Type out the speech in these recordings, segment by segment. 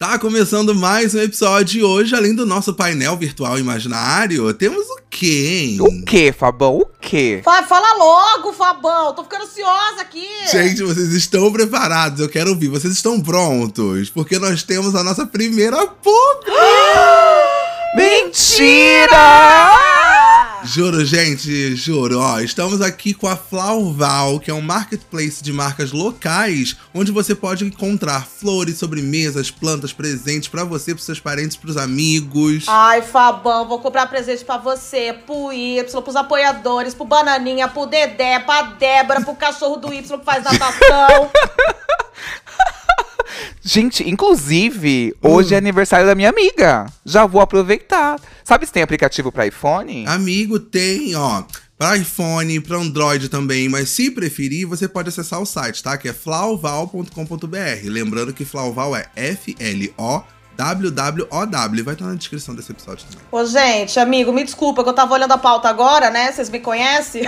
Tá começando mais um episódio e hoje, além do nosso painel virtual imaginário, temos o quê, hein? O que, Fabão? O que? Fala, fala logo, Fabão. Tô ficando ansiosa aqui. Gente, vocês estão preparados? Eu quero ouvir. Vocês estão prontos? Porque nós temos a nossa primeira pub! Mentira! Juro, gente, juro. Ó, estamos aqui com a Flauval, que é um marketplace de marcas locais, onde você pode encontrar flores, sobremesas, plantas, presentes pra você, pros seus parentes, pros amigos. Ai, Fabão, vou comprar presente pra você, pro Y, pros apoiadores, pro Bananinha, pro Dedé, pra Débora, pro cachorro do Y que faz natação. Gente, inclusive, hoje é aniversário da minha amiga. Já vou aproveitar. Sabe se tem aplicativo pra iPhone? Amigo, tem, ó. Para iPhone, para Android também, mas se preferir, você pode acessar o site, tá? Que é flauval.com.br. Lembrando que Flauval é F-L-O www. Vai estar na descrição desse episódio também. Ô, gente, amigo, me desculpa que eu tava olhando a pauta agora, né? Vocês me conhecem?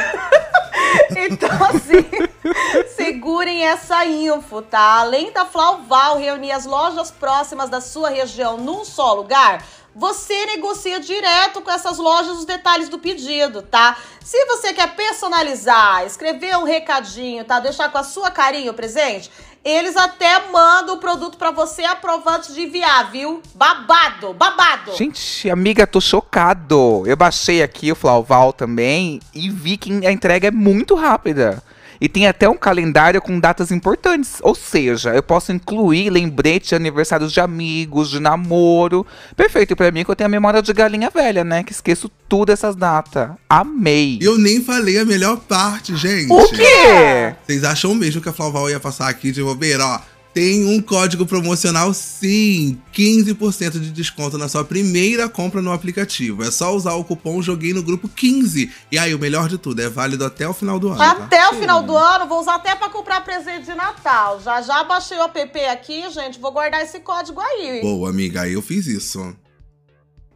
então, assim, segurem essa info, tá? Além da Flauval reunir as lojas próximas da sua região num só lugar, você negocia direto com essas lojas os detalhes do pedido, tá? Se você quer personalizar, escrever um recadinho, tá? Deixar com a sua carinha o presente, eles até mandam o produto para você aprovando antes de enviar, viu? Babado, babado. Gente, amiga, tô chocado. Eu baixei aqui o Flauval também e vi que a entrega é muito rápida. E tem até um calendário com datas importantes. Ou seja, eu posso incluir lembretes de aniversários de amigos, de namoro. Perfeito para mim que eu tenho a memória de galinha velha, né? Que esqueço tudo essas datas. Amei. Eu nem falei a melhor parte, gente. O quê? Vocês acham mesmo que a Flauval ia passar aqui de bobeira, ó? Tem um código promocional sim, 15% de desconto na sua primeira compra no aplicativo. É só usar o cupom Joguei no Grupo 15. E aí, o melhor de tudo, é válido até o final do ano. tá? Até o final do ano, vou usar até pra comprar presente de Natal. Já já baixei o app aqui, gente. Vou guardar esse código aí. Boa, amiga, aí eu fiz isso.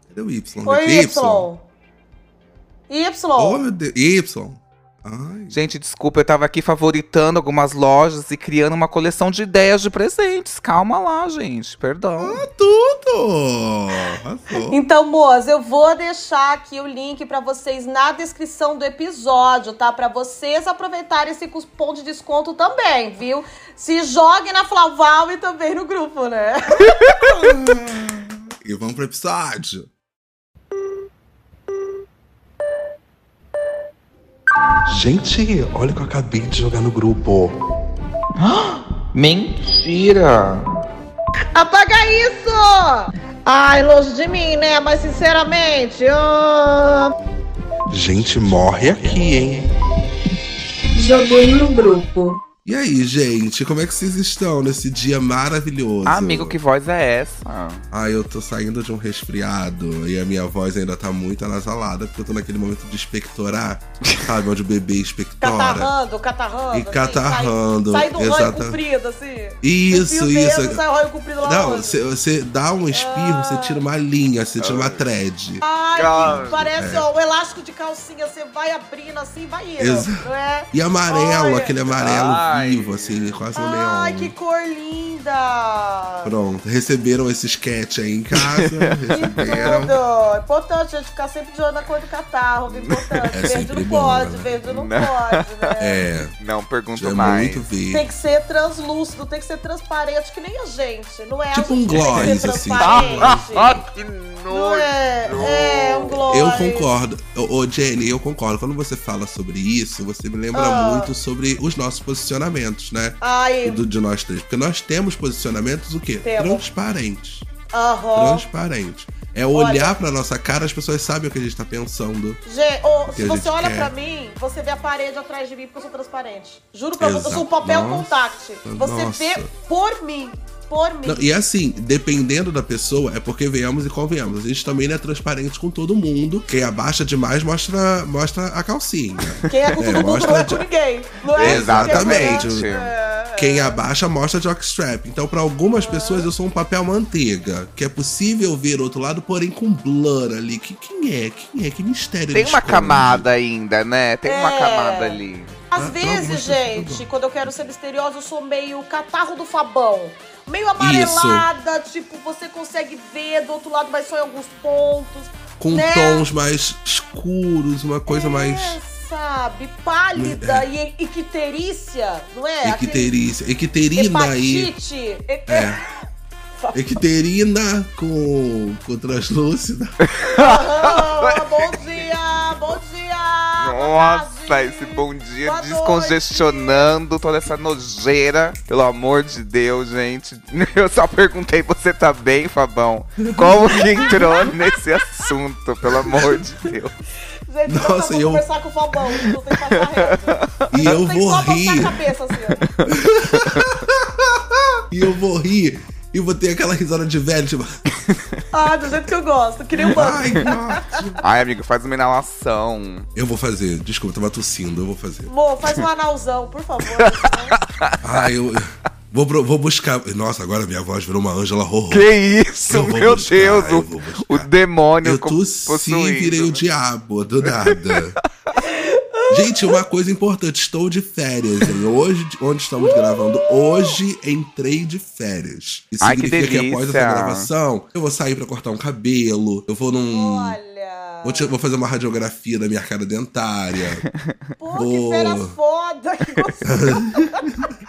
Cadê o Y? Oi, Y? Y. Y. Oh, meu Deus. Y. Ai. Gente, desculpa, eu tava aqui favoritando algumas lojas e criando uma coleção de ideias de presentes. Calma lá, gente. Perdão. Ah, tudo! Arrasou. Então, moças, eu vou deixar aqui o link pra vocês na descrição do episódio, tá? Pra vocês aproveitarem esse cupom de desconto também, viu? Se joguem na Flaval e também no grupo, né? E vamos pro episódio. Gente, olha o que eu acabei de jogar no grupo. Mentira! Apaga isso! Ai, longe de mim, né? Mas sinceramente, eu... Gente, morre aqui, hein? Joguei no grupo. E aí, gente, como é que vocês estão nesse dia maravilhoso? Amigo, que voz é essa? Ah, eu tô saindo de um resfriado e a minha voz ainda tá muito anasalada, porque eu tô naquele momento de expectorar, sabe? Onde o bebê expectora. Catarrando, catarrando. E assim, catarrando, Sai, sai do exata- comprido, assim. Isso, isso. dedo, sai o ranho comprido lá Não, você, você dá um espirro, Ah. você tira uma linha, você tira uma thread. Ai, Cara, parece é. ó, o elástico de calcinha, você vai abrindo assim, vai indo, Exato. não é? E amarelo, Olha. aquele amarelo Ai. Vivo, assim, quase um Ai, neon. que cor linda! Pronto, receberam esse sketch aí em casa, receberam. Tudo. Importante a gente ficar sempre de olho na cor do catarro, viu? importante. É verde não bom, pode, né? verde não, Não. pode, né? É, Não pergunto é mais. Tem que ser translúcido, tem que ser transparente, que nem a gente, não é? Tipo a um gloss, assim. transparente. que Não é, é um gloss. Eu concordo. Ô, ô, Jenny, eu concordo. Quando você fala sobre isso, você me lembra Ah. muito sobre os nossos posicionamentos, né? Ai, Do, de nós três. Porque nós temos posicionamentos o quê? Temos. Transparentes. Transparentes. É olhar pra nossa cara, as pessoas sabem o que a gente tá pensando. Gente, ô, que se você olha quer. pra mim, você vê a parede atrás de mim porque eu sou transparente. Juro pra você, eu sou um papel Nossa, contact. Você nossa. vê por mim. Por mim. Não, e assim, dependendo da pessoa, é porque venhamos e convenhamos. A gente também não é transparente com todo mundo. Quem abaixa demais mostra, mostra a calcinha. Quem é com É, tudo não mostra é de- com ninguém. Não é? Exatamente. É. Quem abaixa mostra jockstrap. Então, pra algumas pessoas, eu sou um papel manteiga. Que é possível ver outro lado, porém com blur ali. Que, quem é? Quem é? Que mistério Tem uma esconde? camada ainda, né? Tem uma É. camada ali. Ah, Às pra vezes, gente, quando eu quero ser misteriosa, eu sou meio catarro do Fabão. Meio amarelada, tipo, você consegue ver do outro lado, mas só em alguns pontos. Com né? tons mais escuros, uma coisa mais. É, sabe, pálida e equiterícia, não é? Aquele Equiterícia. Equiterina e. É. Equiterina com, com translúcida. Ah, bom dia, bom dia. Nossa, esse bom dia boa descongestionando toda essa nojeira. Pelo amor de Deus, gente. Eu só perguntei, você tá bem, Fabão? Como que entrou nesse assunto, pelo amor de Deus? Gente, Nossa, eu eu- conversar com o Fabão, tem que passar reto. E eu vou rir. cabeça, assim. E eu vou rir. E vou ter aquela risada de velho, tipo. Ah, do jeito que eu gosto, que nem um Ai, banco. ótimo. Ai, amigo, faz uma inalação. Eu vou fazer. Desculpa, eu tava tossindo. Eu vou fazer. Mo, faz um analzão, por favor. Ai, eu. Vou, vou buscar. Nossa, agora minha voz virou uma Ângela Rorô. Que isso, meu buscar, Deus, eu o, demônio Eu tossi e virei o diabo, do nada. Gente, uma coisa importante, estou de férias, hein? Hoje, onde estamos gravando, hoje entrei de férias. Isso Ai, que significa que, após essa delícia. gravação, eu vou sair pra cortar um cabelo, eu vou num. Olha. Vou, te- vou fazer uma radiografia da minha cara dentária. Pô, que Vou- férias foda, que gostoso.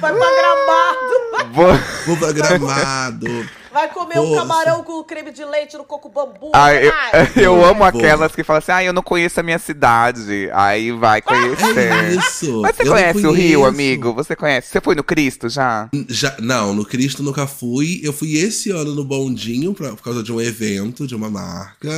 Vai pra gramado. Vou- Vou pra gramado. Vai comer um Nossa. camarão com creme de leite no coco bambu. Ai, eu, eu amo Vou. aquelas que falam assim, ah, eu não conheço a minha cidade. Aí vai conhecer. É isso. Mas você eu não conhece o Rio, amigo? Você conhece? Você foi no Cristo já? Já, não, no Cristo nunca fui. Eu fui esse ano no Bondinho pra- por causa de um evento, de uma marca.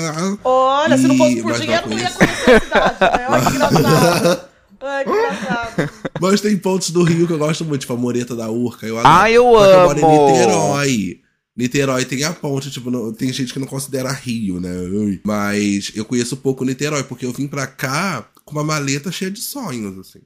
Olha, se não fosse E- por mas dinheiro, não ia conheço. conhecer a cidade, né? Olha que engraçado. Ai, que engraçado. Mas tem pontos do Rio que eu gosto muito, tipo a Moreta da Urca. Eu adoro. Ah, eu Só que eu moro amo. em Niterói. Niterói tem a ponte, tipo, não- tem gente que não considera Rio, né? Mas eu conheço pouco Niterói, porque eu vim pra cá com uma maleta cheia de sonhos, assim.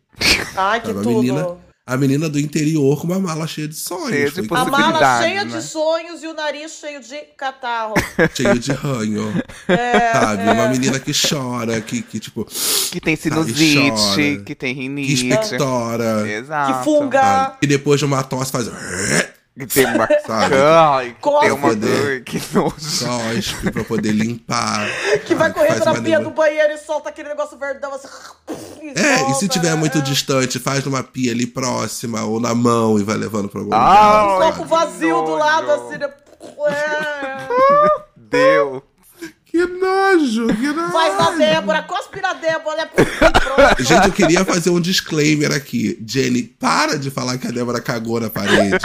Ai, que Sabe, tudo. menina- A menina do interior com uma mala cheia de sonhos. Cheia de A mala cheia né? de sonhos e o nariz cheio de catarro. cheio de ranho. É, sabe? é. Uma menina que chora, que, que tipo, Que tem chora. sinusite, que tem que rinite. expectora. Exato. Que funga. sabe? E depois de uma tosse faz. Que tem uma... Sabe? Que tem uma Poder. dor, que nojo. Cospe pra poder limpar. Que vai correndo Faz na pia do banheiro e solta aquele negócio verdão assim. É, e se solta, tiver muito é. distante, faz numa pia ali próxima ou na mão e vai levando pra algum Ah, lugar. Um copo vazio do lado, assim, né? É. Que nojo, que nojo. Faz na Débora, cospe na Débora, né? Pronto. Gente, eu queria fazer um disclaimer aqui. Jenny, para de falar que a Débora cagou na parede.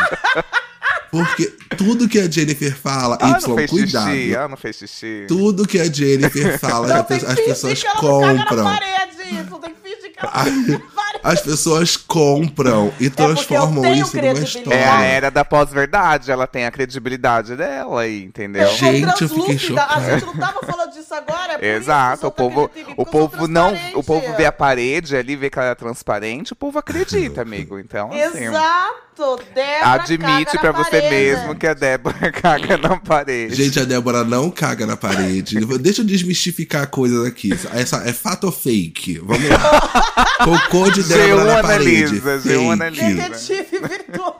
Porque tudo que a Jennifer fala, Ah, não Y, fez cuidado. xixi. Ah, não fez xixi. Tudo que a Jennifer fala, Não, as tem pe- que as fingir pessoas que ela não caga na compram. parede, isso. Tem que fingir que ela não caga na parede. As pessoas compram e É transformam tenho isso numa história. É a era da pós-verdade, ela tem a credibilidade dela aí, entendeu? Gente, eu fiquei translúcida. A chocado. gente não tava falando disso agora. é Exato, o solta povo, o povo não, o povo vê a parede ali, vê que ela é transparente, o povo acredita, amigo. Então, assim, Exato, Débora admite na você parede. mesmo que a Débora caga na parede. Gente, a Débora não caga na parede. Deixa eu desmistificar coisas aqui. Essa é fato ou fake? Vamos lá. Cocô de Débora G1 na parede. analisa, G1 Fake. analisa. Detetive virtual.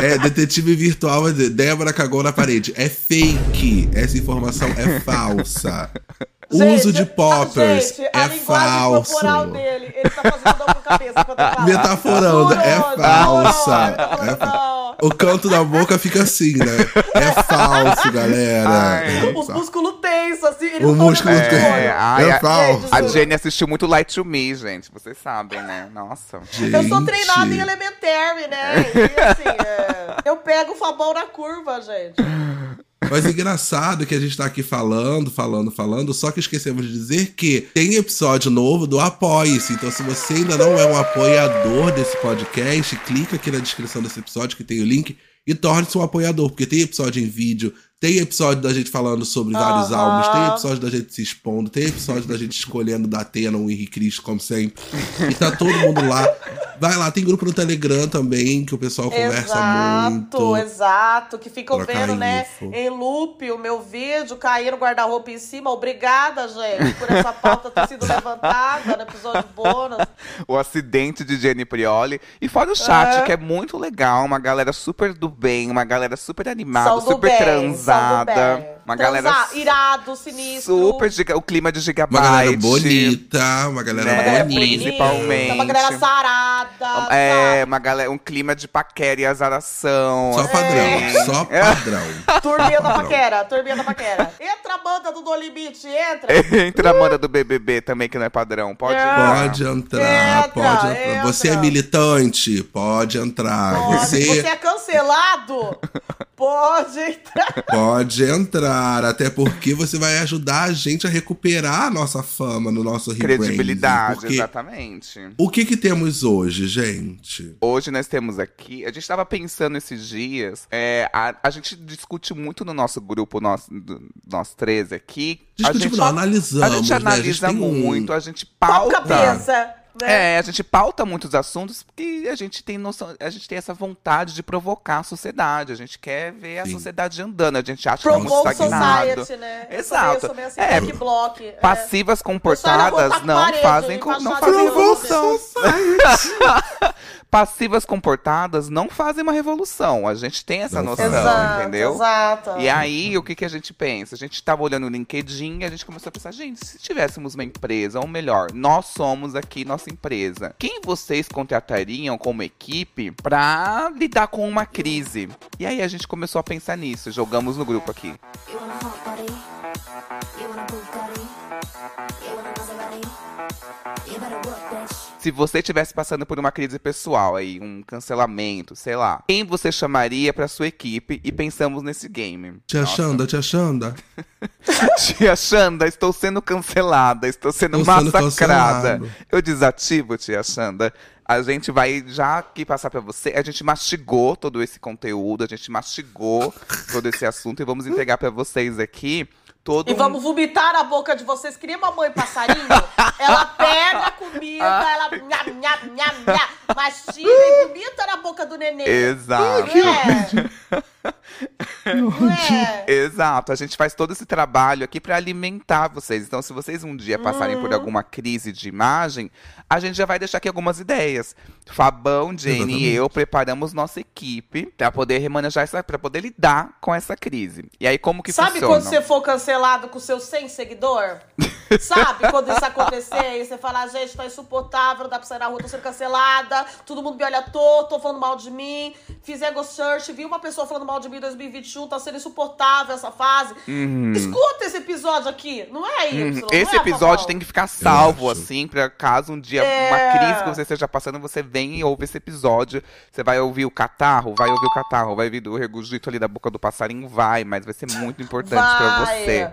É, detetive virtual vai dizer, Débora cagou na parede. É fake. Essa informação é falsa. Uso de Gente, poppers gente, a é linguagem falso. corporal dele, ele tá fazendo não com a cabeça quando ele fala. Metaforando, é falsa. É fa- não. O canto da boca fica assim, né? É falso, galera. Ai. É Os fa- músculos tensos, assim, ele O não músculo olho. É, ai, É a- falso. A Jenny assistiu muito Light to Me, gente. Vocês sabem, né? Nossa. Eu sou treinada em Gente. elementary, né? E assim, é, eu pego o Fabão na curva, gente. Mas é engraçado que a gente tá aqui falando, falando, falando, só que esquecemos de dizer que tem episódio novo do Apoie-se. Então, se você ainda não é um apoiador desse podcast, clica aqui na descrição desse episódio que tem o link e torne-se um apoiador, porque tem episódio em vídeo, tem episódio da gente falando sobre vários álbuns, tem episódio da gente se expondo, tem episódio da gente escolhendo da Atena, o Henrique Cristo, como sempre. E tá todo mundo lá. Vai lá, tem grupo no Telegram também, que o pessoal conversa Exato, muito. exato. Que ficam vendo, né, info. em loop o meu vídeo, cair no guarda-roupa em cima. Obrigada, gente, por essa pauta ter sido levantada no episódio bônus. O acidente de Jenny Prioli. E fora o chat, É. que é muito legal. Uma galera super do bem, uma galera super animada, super bem, transada. Uma Transa- galera irado, sinistro. super giga, o clima de gigabyte. Uma galera bonita, uma galera Né, bonita. principalmente. Uma galera sarada. É, uma galera, um clima de paquera e azaração. Só assim. padrão, só padrão. Turminha da paquera, turminha da paquera. Entra a banda do No Limite, entra. Entra a Amanda do BBB também, que não é padrão. Pode É. entrar. Pode entrar, Entra, pode entrar. entra. Você é militante? Pode entrar. Pode. Você Você é cancelado? Pode entrar. pode entrar. Até porque você vai ajudar a gente a recuperar a nossa fama no nosso rebranding. Credibilidade, exatamente. o que que temos hoje, gente? Hoje nós temos aqui, a gente estava pensando esses dias, é, a, a gente discute muito no nosso grupo, nós, nós três aqui. a Discutimos, gente, não, analisamos. a gente né? analisa tem um- muito, a gente pauta. cabeça? Né? É, a gente pauta muitos assuntos porque a gente tem noção, a gente tem essa vontade de provocar a sociedade. A gente quer ver a Sim. sociedade andando. A gente acha que é muito Provoke estagnado. Society, né? Exato. Eu sou meio assim, É, block. é. Passivas Eu comportadas não com parede, fazem hein, co- não fazem revolução. Passivas comportadas não fazem uma revolução. A gente tem essa noção. Exato, entendeu? exato. E aí, o que, que a gente pensa? A gente tava olhando o LinkedIn e a gente começou a pensar, gente, se tivéssemos uma empresa, ou melhor, nós somos aqui empresa, quem vocês contratariam como equipe pra lidar com uma crise? E aí a gente começou a pensar nisso, jogamos no grupo aqui. You wanna body? You wanna. Se você estivesse passando por uma crise pessoal aí, um cancelamento, sei lá, quem você chamaria pra sua equipe e pensamos nesse game? Tia Nossa. Xanda, tia Xanda. Tia Xanda, estou sendo cancelada, estou sendo Estou sendo massacrada. cancelado. Eu desativo, tia Xanda. A gente vai já aqui passar pra você. A gente mastigou todo esse conteúdo, a gente mastigou todo esse assunto e vamos entregar pra vocês aqui todo E um- vamos vomitar na boca de vocês. Queria mamãe passarinho? ela pega a comida, ela nham, nham, nham, nham, mastiga e vomita na boca do neném. Exato. É? É? Exato, a gente faz todo esse trabalho aqui pra alimentar vocês. Então, se vocês um dia passarem Uhum. por alguma crise de imagem, a gente já vai deixar aqui algumas ideias. Fabão, Jane e Exatamente. eu preparamos nossa equipe pra poder remanejar essa, para poder lidar com essa crise. E aí, como que Sabe funciona? quando você for cancelado com seus 100 seguidor? Sabe quando isso acontecer e você falar, gente, tá insuportável, não dá pra sair na rua, tô sendo cancelada, todo mundo me olha torto, tô falando mal de mim, fiz ego search, vi uma pessoa falando mal de mim em 2021, tá sendo insuportável essa fase. Escuta esse episódio aqui, não é Y, Uhum. Esse é, episódio Fafão? tem que ficar salvo, assim, pra caso um dia É. uma crise que você esteja passando, você vem e ouve esse episódio. Você vai ouvir o catarro, vai ouvir o catarro, vai ouvir o regurgito ali da boca do passarinho, vai, mas vai ser muito importante pra Vai. você.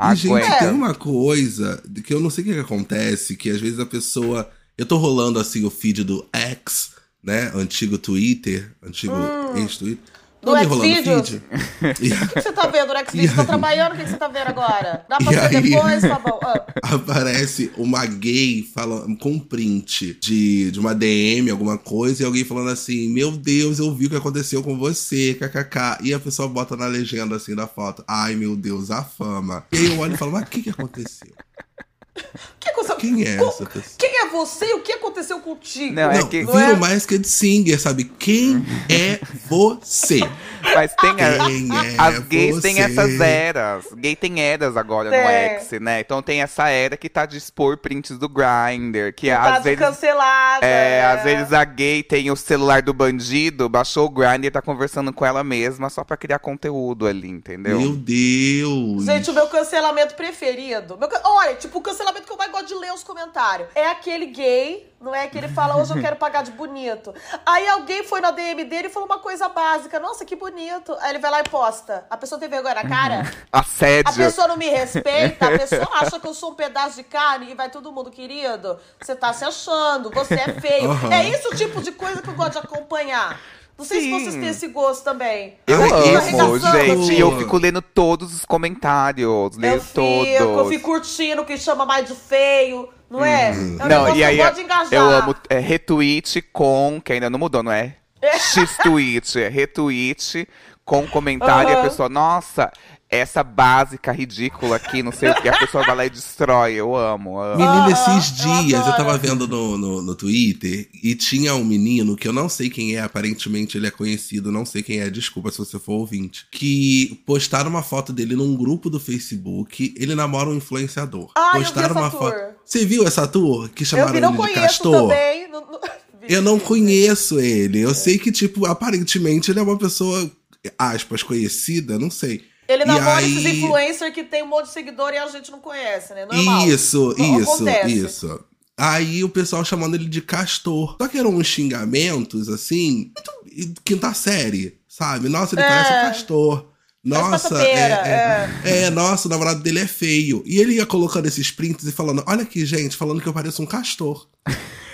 E, gente, tem uma coisa que eu não sei o que, que acontece, que às vezes a pessoa. Eu tô rolando assim o feed do X, né? Antigo Twitter, antigo ex-Twitter. Do Xvideos? O que você tá vendo, Nex Vídeo? E Tá trabalhando? O que você tá vendo agora? Dá pra ver depois, Fabão? Ah. aparece uma gay falando, com um print de, de uma DM, alguma coisa, e alguém falando assim: Meu Deus, eu vi o que aconteceu com você, kkk. E a pessoa bota na legenda assim da foto: Ai meu Deus, a fama. E aí eu olho e falo: Mas o que, que aconteceu? Que coisa... Quem é Co- essa pessoa? Quem é você e o que aconteceu contigo? Não, é Não, que- vira é? o Masked Singer, sabe? Quem é você? Mas tem a- Quem é As gays têm você? essas eras. Gay tem eras agora no Tem. X, né? Então tem essa era que tá de expor prints do Grindr, que tá às de vezes cancelada. É, né? às vezes a gay tem o celular do bandido, baixou o Grindr e tá conversando com ela mesma só pra criar conteúdo ali, entendeu? Meu Deus. Gente, o meu cancelamento preferido. Meu Olha, tipo, o cancelamento que eu mais gosto de ler os comentários. É aquele gay, não é? Que ele fala, hoje eu quero pagar de bonito. Aí alguém foi na DM dele e falou uma coisa básica. Nossa, que bonito. Aí ele vai lá e posta. A pessoa tem vergonha na cara? A Assédio. pessoa não me respeita, a pessoa acha que eu sou um pedaço de carne e vai todo mundo, querido. Você tá se achando, você é feio. Aham. É isso o tipo de coisa que eu gosto de acompanhar. Não sei Sim. se vocês têm esse gosto também. Eu Ai, amo, gente. E eu fico lendo todos os comentários. Leio Eu fico, eu todos. fico curtindo o que chama mais de feio, não é? É um Não, negócio e aí que eu eu amo é, retweet com, que ainda não mudou, não é? X-tweet, é retweet com comentário e a pessoa, nossa, essa básica ridícula aqui, não sei o que, a pessoa vai lá e destrói. Eu amo, amo. Menina, Aham, esses eu dias eu, adoro. tava vendo no, no, no Twitter e tinha um menino que eu não sei quem é, aparentemente ele é conhecido, não sei quem é, desculpa se você for ouvinte, que postaram uma foto dele num grupo do Facebook. Ele namora um influenciador. Ah, eu vi postaram essa uma tour. foto. Você viu essa tour que Eu chamaram vi, não ele de Castor? também. Eu não conheço ele. Eu sei que, tipo, aparentemente ele é uma pessoa, aspas, conhecida, não sei. Ele namora aí- esses influencers que tem um monte de seguidor e a gente não conhece, né? Normal. Isso, Não isso, acontece. isso. Aí o pessoal chamando ele de castor. Só que eram uns xingamentos, assim, muito quinta série, sabe? Nossa, ele É. parece um castor. Nossa, passapeira, é, é, é, nossa, o namorado dele é feio. E ele ia colocando esses prints e falando: Olha aqui, gente, falando que eu pareço um castor.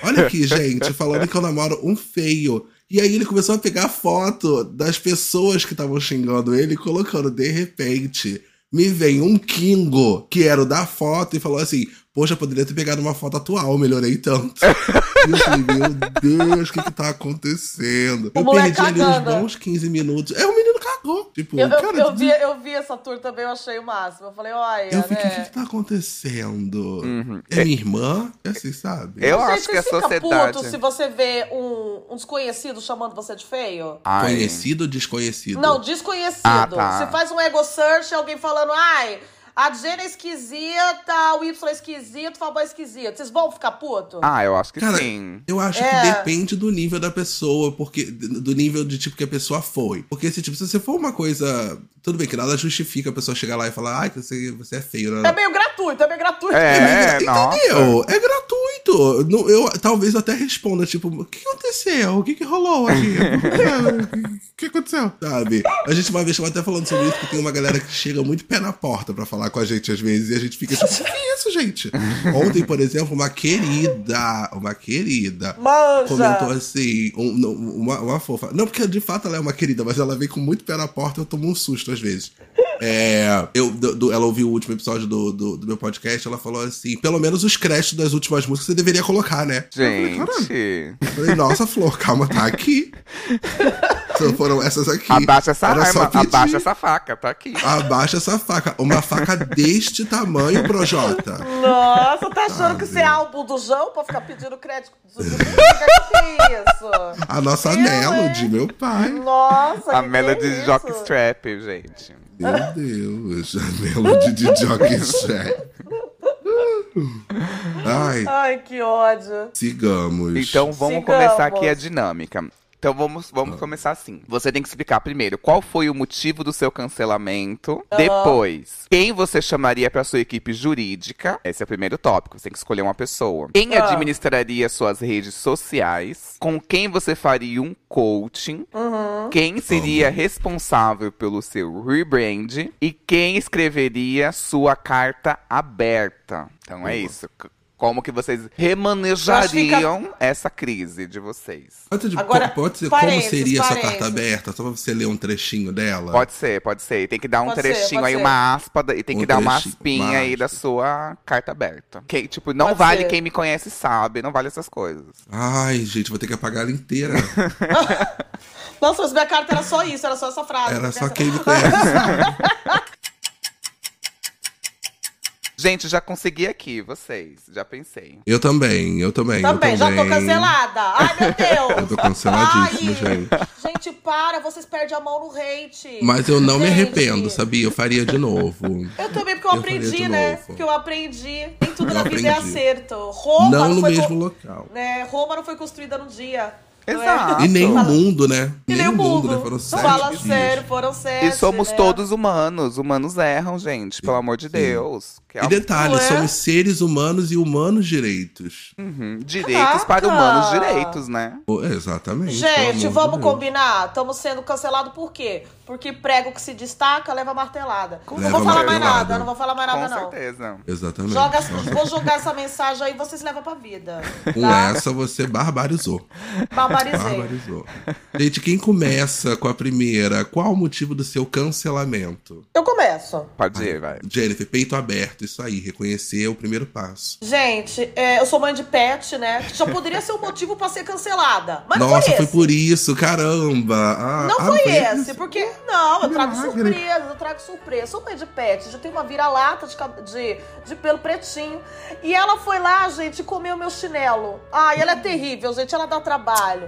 Olha aqui, gente, falando que eu namoro um feio. E aí ele começou a pegar foto das pessoas que estavam xingando ele, colocando, de repente, me vem um Kingo, que era o da foto, e falou assim: Poxa, poderia ter pegado uma foto atual, melhorei tanto. e eu falei, meu Deus, o que que tá acontecendo? O eu perdi ali uns bons 15 minutos. É, o menino cagou. Tipo, Eu, eu, cara, eu vi, eu vi essa tour também, eu achei o máximo. Eu falei, olha, eu fiquei, o que né? que tá acontecendo? É minha irmã? É assim, sabe? Eu Gente, acho que a você fica sociedade. puto se você vê um, um desconhecido chamando você de feio? Ai, Conhecido ou desconhecido? Não, desconhecido. Ah, tá. Você faz um ego search e alguém falando, ai, a Jenna é esquisita, o Y é esquisito, o Fabão é esquisito. Vocês vão ficar puto? Ah, eu acho que Cara, sim. Eu acho É. que depende do nível da pessoa, porque do nível de tipo que a pessoa foi. Porque se tipo, se você for uma coisa. Tudo bem que nada justifica a pessoa chegar lá e falar, ai, você, você é feio, né? É meio gratuito, é meio gratuito. É, Entendeu? nossa. É gratuito. Não, Eu, talvez eu até responda, tipo, o que aconteceu? O que, que rolou aqui? o que aconteceu? Sabe? A gente uma vez tava até falando sobre isso, que tem uma galera que chega muito pé na porta pra falar com a gente às vezes, e a gente fica tipo, o que é isso, gente? Ontem, por exemplo, uma querida, uma querida, Manja. comentou assim, um- uma, uma fofa. Não, porque de fato ela é uma querida, mas ela vem com muito pé na porta e eu tomo um susto às vezes. É, eu, do- do- ela ouviu o último episódio do, do, do meu podcast, ela falou assim: pelo menos os créditos das últimas músicas você deveria colocar, né? Eu falei. Gente. Eu falei, nossa, Flor, calma, tá aqui. Só foram essas aqui. Abaixa essa Era arma, abaixa essa faca, tá aqui. Abaixa essa faca. Uma faca deste tamanho, Projota. Nossa, tá achando que você é álbum do João pra ficar pedindo crédito dos outros? Que isso? A nossa Eu, Melody, hein? meu pai. Nossa, A que Melody é Jockstrap, gente. Meu Deus, a Melody de Jockey Strap. Ai, Ai, que ódio. sigamos. Então vamos Sigamos. começar aqui a dinâmica. Então vamos, vamos começar assim. Você tem que explicar primeiro qual foi o motivo do seu cancelamento. Depois, quem você chamaria para sua equipe jurídica. Esse é o primeiro tópico. Você tem que escolher uma pessoa. Quem Ah. administraria suas redes sociais? Com quem você faria um coaching? Uhum. Quem seria responsável pelo seu rebrand? E quem escreveria sua carta aberta? Então é isso. Como que vocês remanejariam essa crise de vocês? Pode, de- Agora, pode ser como seria essa carta aberta? Só pra você ler um trechinho dela? Pode ser, pode ser. E tem que dar um Pode ser, trechinho pode aí, ser. uma aspa, e tem Um que dar uma aspinha uma aí da sua carta aberta. Que, tipo, não Pode vale ser. quem me conhece sabe, não vale essas coisas. Ai, gente, vou ter que apagar ela inteira. Nossa, mas minha carta era só isso, era só essa frase. Era só quem me conhece. Gente, já consegui aqui, vocês. Já pensei. Eu também, eu também. Também, eu já também. tô cancelada. Ai, meu Deus. Eu tô canceladíssimo, Ai, gente. Gente, para, vocês perdem a mão no hate. Mas eu não me Gente, arrependo, sabia? Eu faria de novo. Eu também, porque eu, Eu aprendi, né? novo. Porque eu aprendi. Nem tudo Eu na vida é aprendi. acerto. Roma não no foi mesmo co- local. né, Roma não foi construída num dia. Não é? Exato. E nem o mundo, né? E nem o mundo. né? Foram sete Fala dias. sério, foram sete. E somos né? todos humanos. Humanos erram, gente. Pelo amor de Deus. Que é E detalhe, Não é? somos seres humanos e humanos direitos. Uhum, Direitos para Caraca! humanos direitos, né? Exatamente. Gente, de vamos Deus. combinar? Estamos sendo cancelados por quê? Porque prego que se destaca leva martelada. não Leva vou falar mais nada, não vou falar mais nada, Com não. certeza. Exatamente. Joga, vou jogar essa mensagem aí, vocês levam pra vida. Com tá? essa você barbarizou. Barbarizei. Barbarizou. Gente, quem começa com a primeira? Qual o motivo do seu cancelamento? Eu começo. Pode ir, vai. Jennifer, peito aberto, isso aí. Reconhecer é o primeiro passo. Gente, é, eu sou mãe de pet, né? Já poderia ser um motivo pra ser cancelada. Mas não Nossa, foi foi por isso, caramba. Ah, Não ah, foi esse, esse? porque. Não, eu trago Milagre. surpresas, eu trago surpresa. Sou mãe de pet, já tenho uma vira-lata de, de, de pelo pretinho. E ela foi lá, gente, e comeu meu chinelo. Ai, ela é terrível, gente, ela dá trabalho.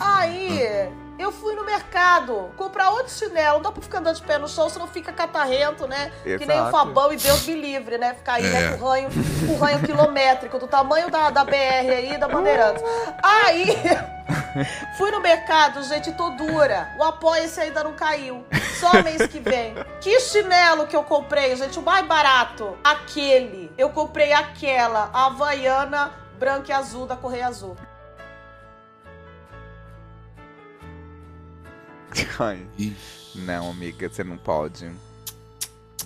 Aí. Eu fui no mercado comprar outro chinelo. Não dá pra ficar andando de pé no chão, senão fica catarrento, né? Que nem o Exato. Fabão e Deus me livre, né? Ficar aí, É. né, com o ranho, com ranho quilométrico, do tamanho da, da BR aí, da Bandeirantes. Aí. Fui no mercado, gente, tô dura. O apoia-se ainda não caiu. Só mês que vem. Que chinelo que eu comprei, gente? O mais barato. Aquele. Eu comprei aquela. A Havaiana branca e azul da Correia Azul. Ai, não, amiga, você não pode.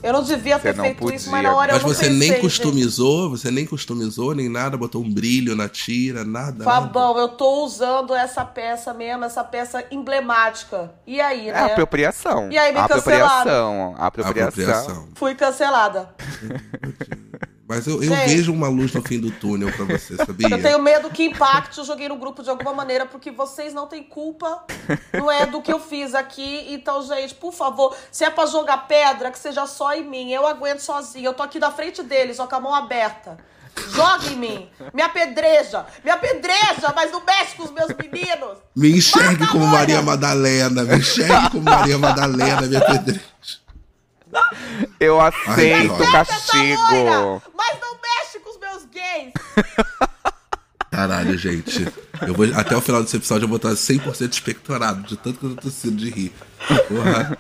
Eu não devia ter Você não feito isso, mas podia. na hora Mas eu não você pensei, nem gente. customizou, você nem customizou, nem nada, botou um brilho na tira, nada. nada. Fabão, eu tô usando essa peça mesmo, essa peça emblemática. E aí, É né? apropriação. E aí, me apropriação. Apropriação. Apropriação. Fui cancelada. Mas eu, eu vejo uma luz no fim do túnel pra você, sabia? Eu tenho medo que impacte, eu joguei no grupo de alguma maneira, porque vocês não têm culpa, não é do que eu fiz aqui. Então, gente, por favor, se é pra jogar pedra, que seja só em mim. Eu aguento sozinha. Eu tô aqui na frente deles, ó, com a mão aberta. Joga em mim, me apedreja, me apedreja, mas não mexe com os meus meninos. Me enxergue Mata, como! Maria Madalena, me enxergue como Maria Madalena, minha pedreira. Eu aceito o castigo. mas não mexe com os meus gays. Caralho, gente. Eu vou, até o final desse episódio eu vou estar 100% expectorado, de tanto que eu tô tossindo de rir. Porra.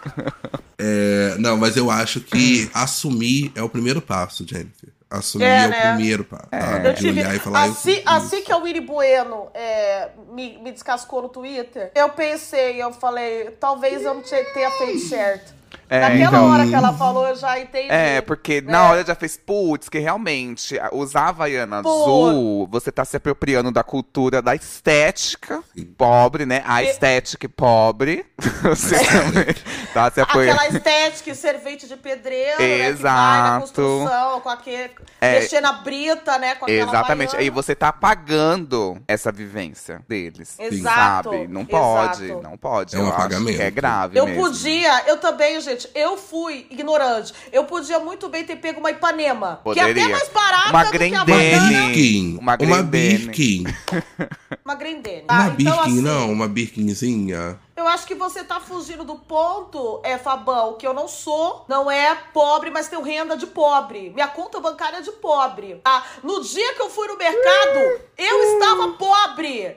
É, não, mas eu acho que assumir é o primeiro passo, Jennifer. Assumir É, é, o né? primeiro passo. sabe? Eu de tive, olhar e falar. assim, assim que a Willy Bueno é, me, me descascou no Twitter, eu pensei, eu falei, talvez eu não tenha feito certo. É, Naquela então- hora que ela falou, eu já entendi. É, porque né? na hora já fez, putz, que realmente usar a Havaiana Pô. azul, você tá se apropriando da cultura da estética pobre, né? A E- estética pobre. Você também tá se apoiando. Aquela estética servente de pedreiro, né, que vai na Exato. construção, com aquele, É. mexer na brita, né, com aquela Exatamente. Havaiana. E você tá apagando essa vivência deles. Exato, Sabe? Não pode, exato. não pode. É um eu acho apagamento. que é grave Eu mesmo. podia, eu também, gente, eu fui ignorante. Eu podia muito bem ter pego uma Ipanema, que é Poderia. até mais barata Uma do que a Grendene. Havaiana. Birkin. Uma Uma Grendene. Birkin. Uma Grendene. Uma Ah, então, Birkin, assim, não, uma Birkinzinha. Eu acho que você tá fugindo do ponto, é, Fabão, que eu não sou, não é pobre, mas tenho renda de pobre. Minha conta bancária é de pobre. Tá? No dia que eu fui no mercado, eu estava pobre.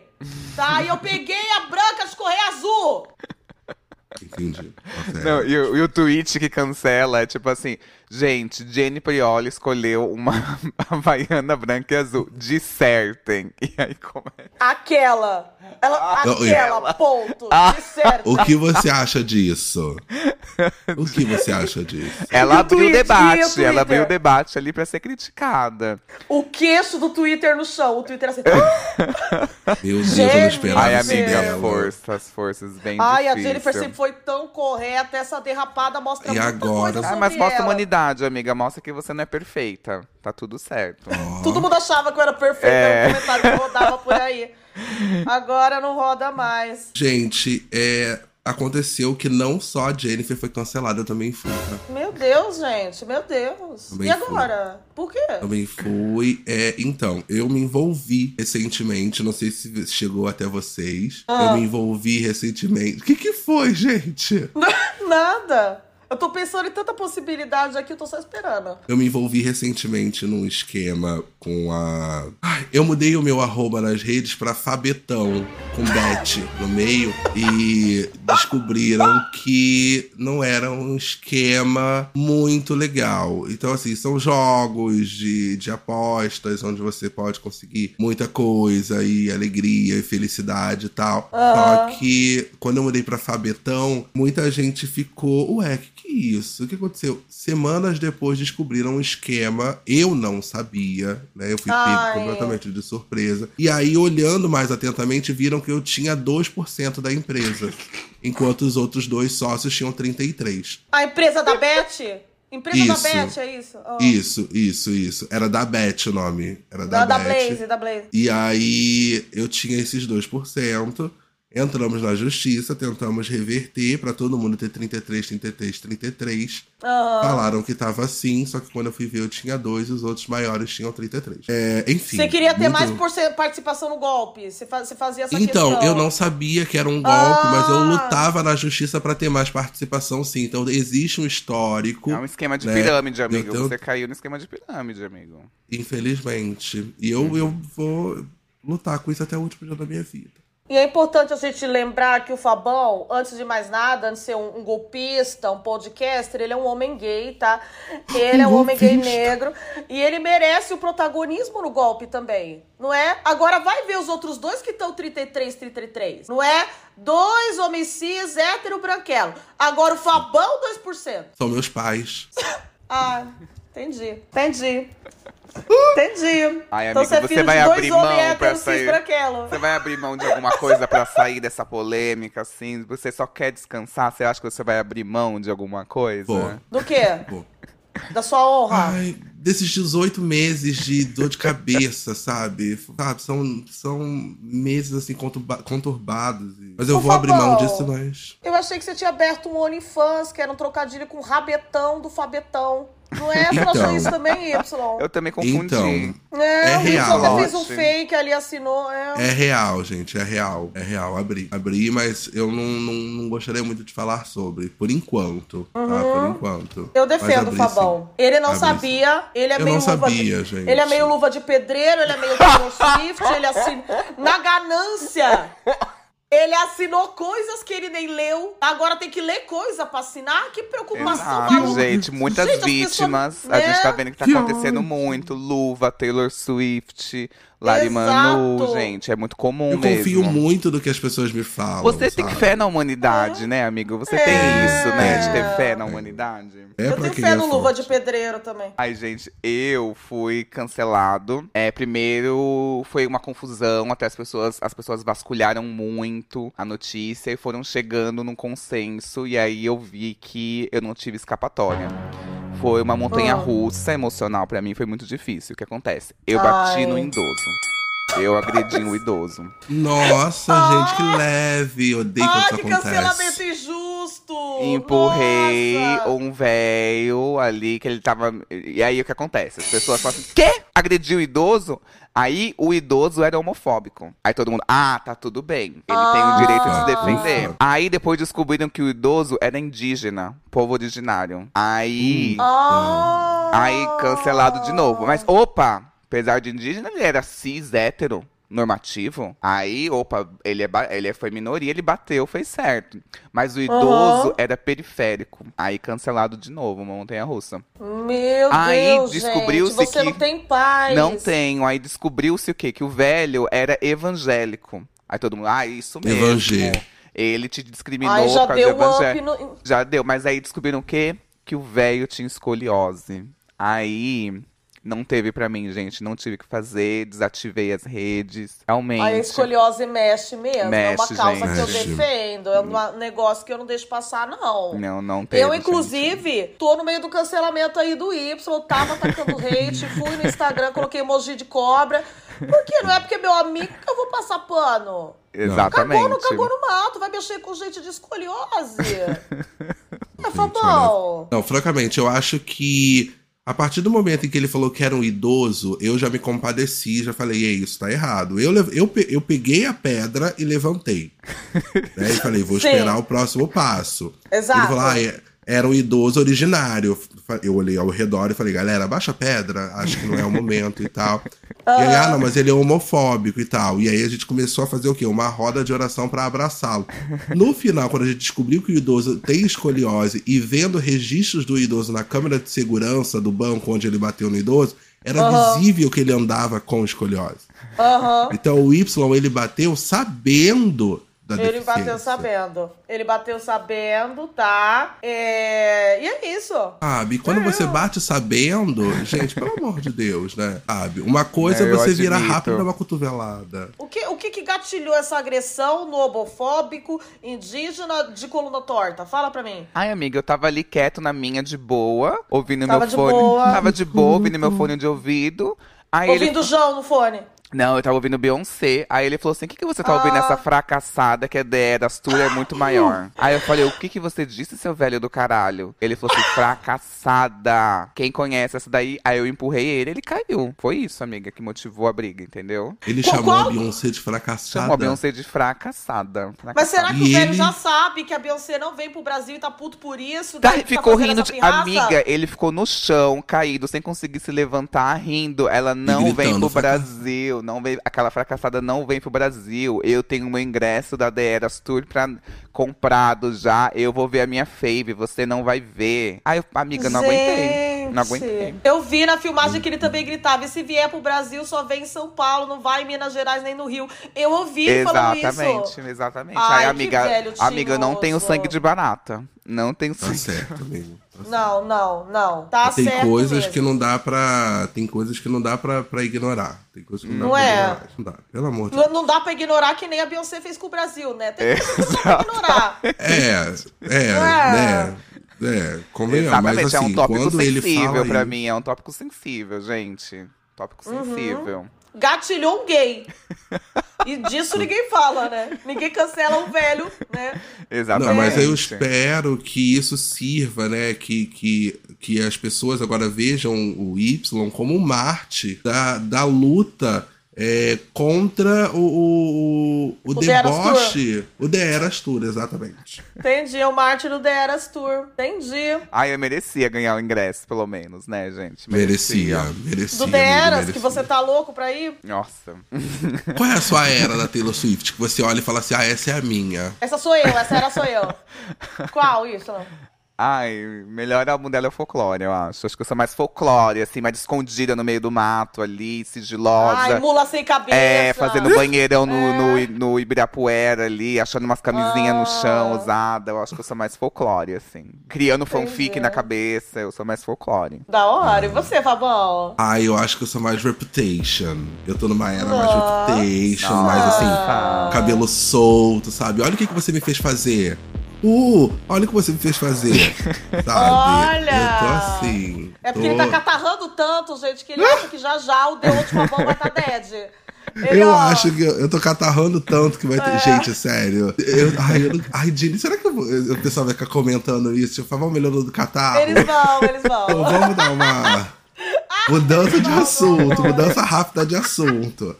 Tá? E eu peguei a branca de correia azul. Entendi. Não, e, o- e o tweet que cancela é tipo assim: gente, Jenny Prioli escolheu uma Havaiana branca e azul. Dissertem. E aí começa. Aquela. Ela, Não, aquela, ponto. Ah. De certo. O que você acha disso? O que você acha disso? Ela abriu o tweet? O debate, ela abriu o debate ali pra ser criticada. O queixo do Twitter no chão. O Twitter assim. Meu Deus, eu não esperava Ai, amiga, dela. força, as forças bem Ai, a difícil. Jennifer sempre foi tão correta. Essa derrapada mostra E muita agora? coisa Ah, sobre mas mostra ela. humanidade, amiga. Mostra que você não é perfeita. Tá tudo certo. Todo mundo achava que eu era perfeita, É. um comentário que rodava por aí. Agora não roda mais. Gente, é, aconteceu que não só a Jennifer foi cancelada, eu também fui, tá? Meu Deus, gente, meu Deus. Também e agora? Por quê? Também fui. É, então, eu me envolvi recentemente, não sei se chegou até vocês. Ah. Eu me envolvi recentemente. O que, que foi, gente? Nada. Eu tô pensando em tanta possibilidade aqui, eu tô só esperando. Eu me envolvi recentemente num esquema com a. Ai, eu mudei o meu arroba nas redes pra Fabetão, com Bet no meio, e descobriram que não era um esquema muito legal. Então, assim, são jogos de, de apostas onde você pode conseguir muita coisa e alegria e felicidade e tal. Só que quando eu mudei pra Fabetão, muita gente ficou, ué, que, que isso? O que aconteceu? Semanas depois descobriram um esquema, eu não sabia, né? Eu fui pego completamente de surpresa. E aí, olhando mais atentamente, viram que eu tinha 2% da empresa, enquanto os outros dois sócios tinham 33%. A empresa da Beth? Empresa Isso. da Beth, é isso? Oh. Isso, isso, isso. Era da Beth o nome. Era da, Da, da Beth. Blaze, da Blaze. E aí eu tinha esses 2%. Entramos na justiça, tentamos reverter pra todo mundo ter 33, 33, 33. Aham. Falaram que tava assim, só que quando eu fui ver eu tinha dois e os outros maiores tinham 33. É, enfim. Você queria ter muito- mais porce- participação no golpe? Você, fa- você fazia essa Então, questão? eu não sabia que era um golpe, Ah. mas eu lutava na justiça pra ter mais participação, sim. Então existe um histórico. É um esquema de né? pirâmide, amigo. tenho- Você caiu no esquema de pirâmide, amigo. Infelizmente. E eu, eu vou lutar com isso até o último dia da minha vida. E é importante a gente lembrar que o Fabão, antes de mais nada, antes de ser um, um golpista, um podcaster, ele é um homem gay, tá? Ele é um homem gay negro e ele merece o protagonismo no golpe também, não é? Agora vai ver os outros dois que estão 33, 33, não é? Dois homens cis, hétero, branquelo. Agora o Fabão, 2%. São meus pais. Ah, entendi. Entendi. Entendi. Ai, então amigo, você é você vai abrir mão pra héteros, cis, sair. Você vai abrir mão de alguma coisa pra sair dessa polêmica, assim? Você só quer descansar? Você acha que você vai abrir mão de alguma coisa? Vou. Do quê? Vou. Da sua honra. Ai, desses 18 meses de dor de cabeça, sabe? Sabe, são, são meses assim conturba- conturbados. Mas eu Ô, vou abrir mão disso, mas. Eu achei que você tinha aberto um OnlyFans, que era um trocadilho com rabetão do Fabetão. Não é? Você não achou Então. isso também, Y? Eu também confundi. Então, É, É o Y real. até fez um fake ali, assinou. É. é real, gente, é real. É real, abri. Abri, mas eu não, não, não gostaria muito de falar sobre, por enquanto, tá? Por enquanto. Uhum. Eu Mas defendo o abri, Fabão. sim. Ele não Abri, sabia, ele é Eu meio não luva sabia, de... gente. Ele é meio luva de pedreiro, ele é meio Taylor Swift, ele assina... Na ganância! Ele assinou coisas que ele nem leu. Agora tem que ler coisa pra assinar? Que preocupação Exato, maluca. gente. Muitas Gente, as vítimas. pessoas- A gente né? tá vendo que tá acontecendo muito. Luva, Taylor Swift, Lari Manu, Exato. gente. É muito comum Eu mesmo. confio muito do que as pessoas me falam. Você tem sabe? fé na humanidade, né, amigo? Você tem É. isso, né? De ter fé na humanidade. É Eu tenho fé é no luva de pedreiro também. Ai, gente, eu fui cancelado. É, primeiro foi uma confusão, até as pessoas, as pessoas vasculharam muito a notícia e foram chegando num consenso, e aí eu vi que eu não tive escapatória. Foi uma montanha Ah. russa emocional pra mim, foi muito difícil. O que acontece? Eu bati Ai. no idoso. Eu agredi um idoso. Nossa, gente, que leve. Odeio quando Ai, isso que acontece. cancelamento injusto! Empurrei Nossa! um velho ali que ele tava. E aí o que acontece? As pessoas falam assim: quê? Agrediu o idoso? Aí o idoso era homofóbico. Aí todo mundo, ah, tá tudo bem. Ele tem o direito de se Ah. defender. Ufa. Aí depois descobriram que o idoso era indígena, povo originário. Aí. Ah. Aí cancelado de novo. Mas, opa! Apesar de indígena, ele era cis, hétero, normativo. Aí, opa, ele, é ele é- foi minoria, ele bateu, fez certo. Mas o idoso Aham. era periférico. Aí cancelado de novo, uma montanha russa. Meu Aí Deus, descobriu-se gente, você que não tem paz. Não tenho. Aí descobriu-se o quê? Que o velho era evangélico. Aí todo mundo, ah, isso mesmo. Evangé. Ele te discriminou Ai, já por causa deu do um up evangelho. no... Já deu, mas aí descobriram o quê? Que o velho tinha escoliose. Aí não teve pra mim, gente. Não tive o que fazer, desativei as redes. Realmente. A escoliose mexe mesmo. é Mexe, uma causa que eu gente. defendo. É um negócio que eu não deixo passar, não. Não, não teve. Eu, gente. inclusive, tô no meio do cancelamento aí do Y, tava atacando hate, fui no Instagram, coloquei emoji de cobra. Por quê? Não é porque é meu amigo que eu vou passar pano. Exatamente. Cagou, não cagou no mato, vai mexer com gente de escoliose. é, Gente, Fabão. Não, francamente, eu acho que a partir do momento em que ele falou que era um idoso, eu já me compadeci, já falei, ei, isso tá errado. Eu, eu, eu peguei a pedra e levantei. né? E falei, vou Sim. esperar o próximo passo. Exato. Ele falou, ah, é- era um idoso originário. Eu olhei ao redor e falei, galera, abaixa a pedra, acho que não é o momento e tal. E aí, ah, não, mas ele é homofóbico e tal. E aí a gente começou a fazer o quê? Uma roda de oração pra abraçá-lo. No final, quando a gente descobriu que o idoso tem escoliose e vendo registros do idoso na câmera de segurança do banco onde ele bateu no idoso, era visível que ele andava com escoliose. Aham. Então o Y ele bateu sabendo Ele bateu sabendo. Ele bateu sabendo, tá? É... E é isso. Sabe, quando É. você bate sabendo, gente, pelo amor de Deus, né? Sabe, uma coisa É, é eu você virar rápido dar uma cotovelada. O que, o que que gatilhou essa agressão no homofóbico, indígena, de coluna torta? Fala pra mim. Ai, amiga, eu tava ali quieto na minha de boa, ouvindo Tava meu de fone. boa. Tava de boa, ouvindo meu fone de ouvido. Aí ele Ouvindo o João no fone. Não, eu tava ouvindo Beyoncé. Aí ele falou assim: o que, que você tá ouvindo Ah. essa fracassada que é The Tour é muito maior? Aí eu falei: o que, que você disse, seu velho do caralho? Ele falou assim: fracassada. Quem conhece essa daí? Aí eu empurrei ele, ele caiu. Foi isso, amiga, que motivou a briga, entendeu? Ele Qual- chamou qual- a Beyoncé de fracassada. Chamou a Beyoncé de fracassada. Mas será fracassada. que E o velho ele- já sabe que a Beyoncé não vem pro Brasil e tá puto por isso? Tá, daí ele ficou fazendo rindo de. Amiga, ele ficou no chão, caído, sem conseguir se levantar, rindo. Ela não vem gritando, pro fraca- Brasil. Não vem, aquela fracassada não vem pro Brasil. Eu tenho meu ingresso da The Eras Tour pra, comprado já. Eu vou ver a minha fave, você não vai ver. Aí, eu, amiga, não aguentei. Não Gente, aguentei. Eu vi na filmagem que ele também gritava: e se vier pro Brasil, só vem em São Paulo, não vai em Minas Gerais nem no Rio. Eu ouvi ele falando Exatamente, isso. exatamente. Ai, Aí, que amiga, velho amiga, eu não tenho sangue de barata. Não tenho Tá sangue. certo, amigo. Certo. Não, não, não. Tá tem certo. coisas mesmo. que não dá pra. Tem coisas que não dá pra, pra ignorar. Tem coisas que não, Não dá pra é? ignorar. Não dá. Pelo amor de Não, Deus. não dá pra ignorar que nem a Beyoncé fez com o Brasil, né? Tem coisas que não dá pra ignorar. É, é, É. né? É, convenhamos. Mas Exatamente, assim, é um tópico quando ele sensível fala pra isso- mim. É um tópico sensível, gente. Tópico Uhum. Gatilhou um gay. E disso ninguém fala, né? Ninguém cancela um velho, né? Exatamente. Não, mas eu espero que isso sirva, né? Que, que, que as pessoas agora vejam o Y como um Marte da, da luta é, contra o, o, o, O The Eras deboche. O The Eras Tour, exatamente. Entendi, é o Marte do The Eras Tour. Entendi. Ai, eu merecia ganhar o ingresso, pelo menos, né, gente? Merecia, merecia. Do The Eras, que merecia. você tá louco pra ir? Nossa. Qual é a sua era da Taylor Swift? Que você olha e fala assim, ah, essa é a minha. Essa sou eu, essa era sou eu. Qual isso? Ai, melhor álbum dela é o folclore, eu acho. Acho que eu sou mais folclore, assim, mais escondida no meio do mato ali, sigilosa. Ai, mula sem cabeça. É, fazendo banheirão no, no, no Ibirapuera ali, achando umas camisinhas no chão Ah. usada. Eu acho que eu sou mais folclore, assim. Criando fanfic Entendi. na cabeça, eu sou mais folclore. Da hora. E você, Fabão? Ah, eu acho que eu sou mais Reputation. Eu tô numa era mais Nossa. Reputation, mais assim, cabelo solto, sabe? Olha o que, que você me fez fazer. Uh, olha o que você me fez fazer. Sabe? Olha! Eu tô assim. É porque tô- ele tá catarrando tanto, gente, que ele acha que já já o The Outro Fabão vai tá dead. Ele, Eu ó, acho que eu, eu tô catarrando tanto que vai ter. É. Gente, sério. Eu, ai, eu ai, será que eu o pessoal vai ficar comentando isso? Tipo, vamos melhorando do catarro? Eles vão, eles Então vão. vamos dar uma mudança de assunto, mudança rápida de assunto.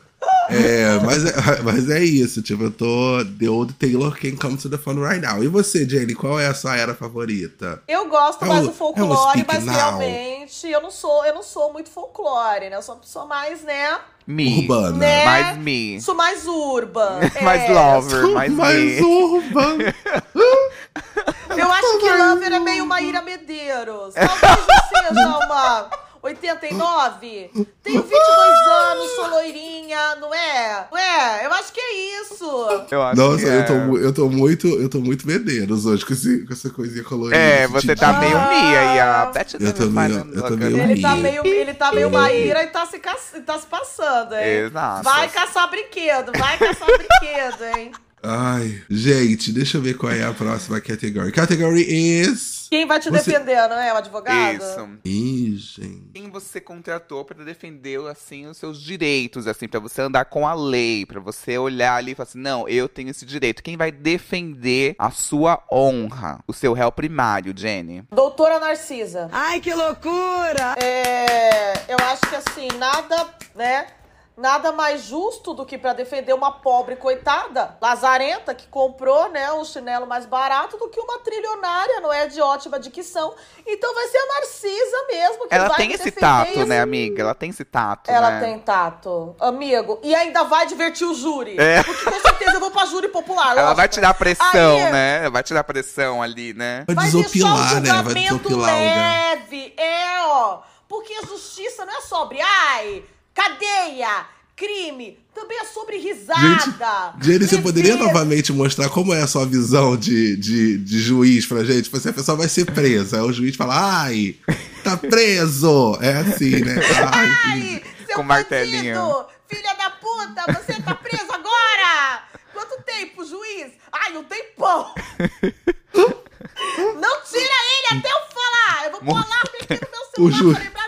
É, mas, é, mas é isso, tipo, eu tô The Old Taylor Can Come to the Fun right now. E você, Jenny, qual é a sua era favorita? Eu gosto É mais o- do é folclore, Speak mas Now. realmente eu não sou, eu não sou muito folclore, né? Eu sou uma pessoa mais, né? Me. Urbana. Né? Mais me. Sou mais urban. mais é, lover, mais Mais me. urban. Eu acho que Lover é meio uma Ira Medeiros. Talvez seja uma 89. Tenho 22 anos, sou loirinha, não é? Não é? Eu acho que é isso. Eu acho Nossa, que é. eu, tô, mu- eu tô muito, eu tô muito medeiros hoje com, esse, com essa coisinha colorida. É, esse você tá tidinho. meio me aí, a Beth Eu tô meio- eu tô meio Ele tá meio, ele tá meio Maíra e tá se, tá se passando, hein? Exato. Vai caçar brinquedo, vai caçar brinquedo, hein? Ai, gente, deixa eu ver qual é a próxima category. Category is. Quem vai te Você- defender, não é? O advogado? Isso. Ih, gente. Quem você contratou pra defender assim os seus direitos, assim, pra você andar com a lei, pra você olhar ali e falar assim, não, eu tenho esse direito. Quem vai defender a sua honra, o seu réu primário, Jenny? Doutora Narcisa. Ai, que loucura! É, eu acho que assim, nada, né? Nada mais justo do que pra defender uma pobre coitada, lazarenta, que comprou, né, um chinelo mais barato do que uma trilionária, não é? De ótima dicção. Então vai ser a Narcisa mesmo que Ela vai tem me esse tato, né, amiga? Ela tem esse tato, Ela né? tem tato, amigo. E ainda vai divertir o júri. É. Porque com certeza eu vou pra júri popular. Ela lógico. vai tirar pressão, Aí- né? Vai tirar pressão ali, né? Vai desopilar, o né? Vai julgamento desopilar o leve. É, ó. Porque a justiça não é sobre, ai, cadeia, crime. Também é sobre risada. Jenny, você poderia novamente mostrar como é a sua visão de, de, de juiz pra gente? Assim, a pessoa vai ser presa. Aí o juiz fala, ai, tá preso. É assim, né? Ai, Ai, seu Com martelinho. bandido, filha da puta, você tá preso agora! Quanto tempo, juiz? Ai, um tempão! Não tira ele até eu falar! Eu vou colar aqui no meu O celular ju- pra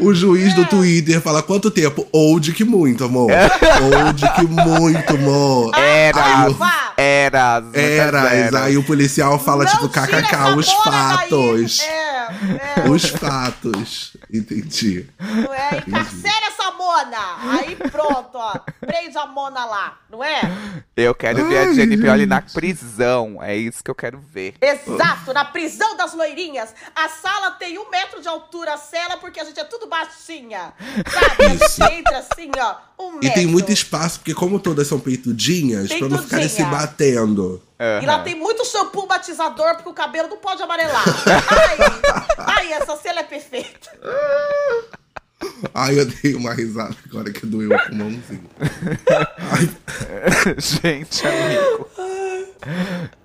O juiz do É. Twitter fala quanto tempo? Old que muito, amor. Old que muito, amor. Eras, Ah, vá. eras, eras. Aí o policial fala, Não tipo, kkk, os bola fatos. É, é. Os fatos. Entendi. Não é? Mona! Aí pronto, ó. Prende a mona lá, não é? Eu quero ver a Jenny Pioli na prisão. É isso que eu quero ver. Exato, na prisão das loirinhas. A sala tem um metro de altura, a cela, porque a gente é tudo baixinha. Sabe? A gente entra assim, ó, um metro. E tem muito espaço, porque como todas são peitudinhas, pra não ficarem se Peitudinha. batendo. E lá tem muito shampoo batizador, porque o cabelo não pode amarelar. Ai, ai essa cela é perfeita. Ai, eu dei uma risada agora que doeu o pulmãozinho. Ai, Gente, amigo.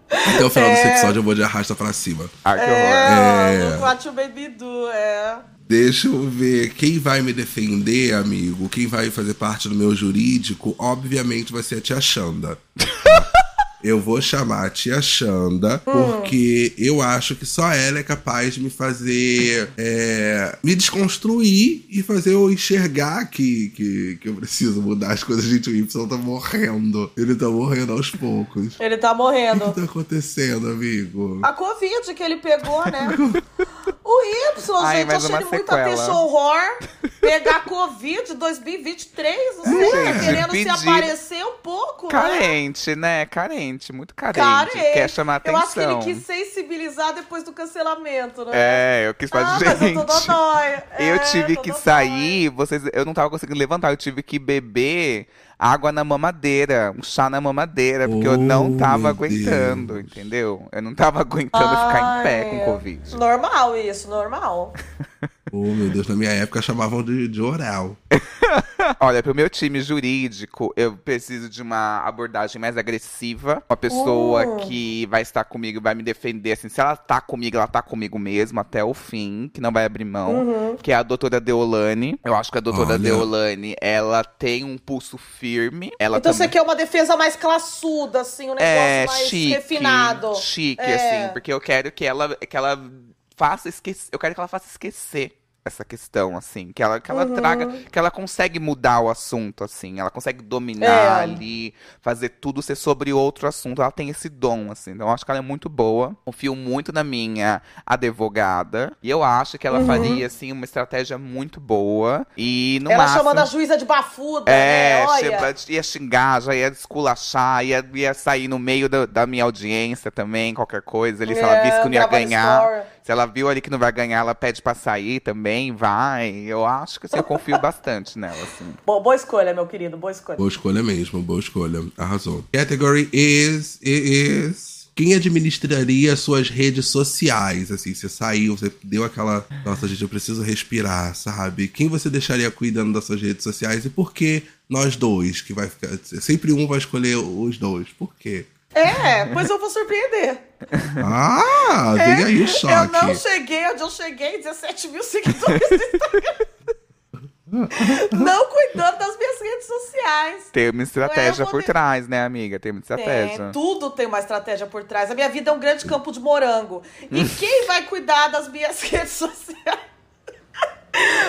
até o final desse episódio eu vou de arrasta pra cima. Ai, que horror. É, É. o Baby Do, é. Deixa eu ver. Quem vai me defender, amigo? Quem vai fazer parte do meu jurídico? Obviamente vai ser a tia Xanda. Eu vou chamar a tia Xanda, porque eu acho que só ela é capaz de me fazer. é, me desconstruir e fazer eu enxergar que, que, que eu preciso mudar as coisas. Gente, o Y tá morrendo. Ele tá morrendo aos poucos. Ele tá O que morrendo. tá acontecendo, amigo? A Covid que ele pegou, né? O Y, Ai, gente, achei uma ele muito sequela. atenção horror. Pegar Covid 2023, não sei, É. querendo se aparecer um pouco, né? Carente, né? Carente, muito carente. Carente. Quer chamar Eu atenção. acho que ele quis sensibilizar depois do cancelamento, né? É, eu quis fazer, Ah, mas eu tô gente. dodói. Eu É, tive tô que dodói. sair, vocês, eu não tava conseguindo levantar, eu tive que beber água na mamadeira, um chá na mamadeira, porque eu não Oh, tava aguentando, Deus. entendeu? Eu não tava aguentando ficar em pé Ai, com Covid. Normal isso, normal. Oh, meu Deus, na minha época chamavam de, de oral. Olha, pro meu time jurídico, eu preciso de uma abordagem mais agressiva. Uma pessoa Uh. que vai estar comigo, vai me defender, assim, se ela tá comigo, ela tá comigo mesmo até o fim, que não vai abrir mão. Uhum. Que é a doutora Deolane. Eu acho que a doutora Olha. Deolane, ela tem um pulso firme. Ela Então também... você quer uma defesa mais classuda, assim, um negócio É, mais chique, refinado. chique, É. assim, porque eu quero que ela, que ela faça esquecer, eu quero que ela faça esquecer essa questão, assim, que ela, que ela Uhum. traga, que ela consegue mudar o assunto, assim, ela consegue dominar É. ali, fazer tudo ser sobre outro assunto, ela tem esse dom, assim, então eu acho que ela é muito boa, confio muito na minha advogada, e eu acho que ela Uhum. faria, assim, uma estratégia muito boa, e no Ela máximo... chamando a juíza de bafuda, É, né? Ia xingar, já ia esculachar, ia, ia sair no meio da, da minha audiência também, qualquer coisa ali. Se ela É, visse que não ia ganhar, se ela viu ali que não vai ganhar, ela pede pra sair também, vai. Eu acho que assim, eu confio bastante nela, assim. Boa, boa escolha, meu querido, boa escolha. Boa escolha mesmo, boa escolha. Arrasou. Category is, is. Quem administraria suas redes sociais? Assim, você saiu, você deu aquela. Nossa, gente, eu preciso respirar, sabe? Quem você deixaria cuidando das suas redes sociais e por que nós dois? Que vai ficar. Sempre um vai escolher os dois. Por quê? É, pois eu vou surpreender. Ah, vem aí o Eu não cheguei onde eu cheguei, 17 mil seguidores no Instagram. não cuidando das minhas redes sociais. Tem uma estratégia vou por trás, né, amiga? Tem uma estratégia. É, tudo tem uma estratégia por trás. A minha vida é um grande campo de morango. E quem vai cuidar das minhas redes sociais?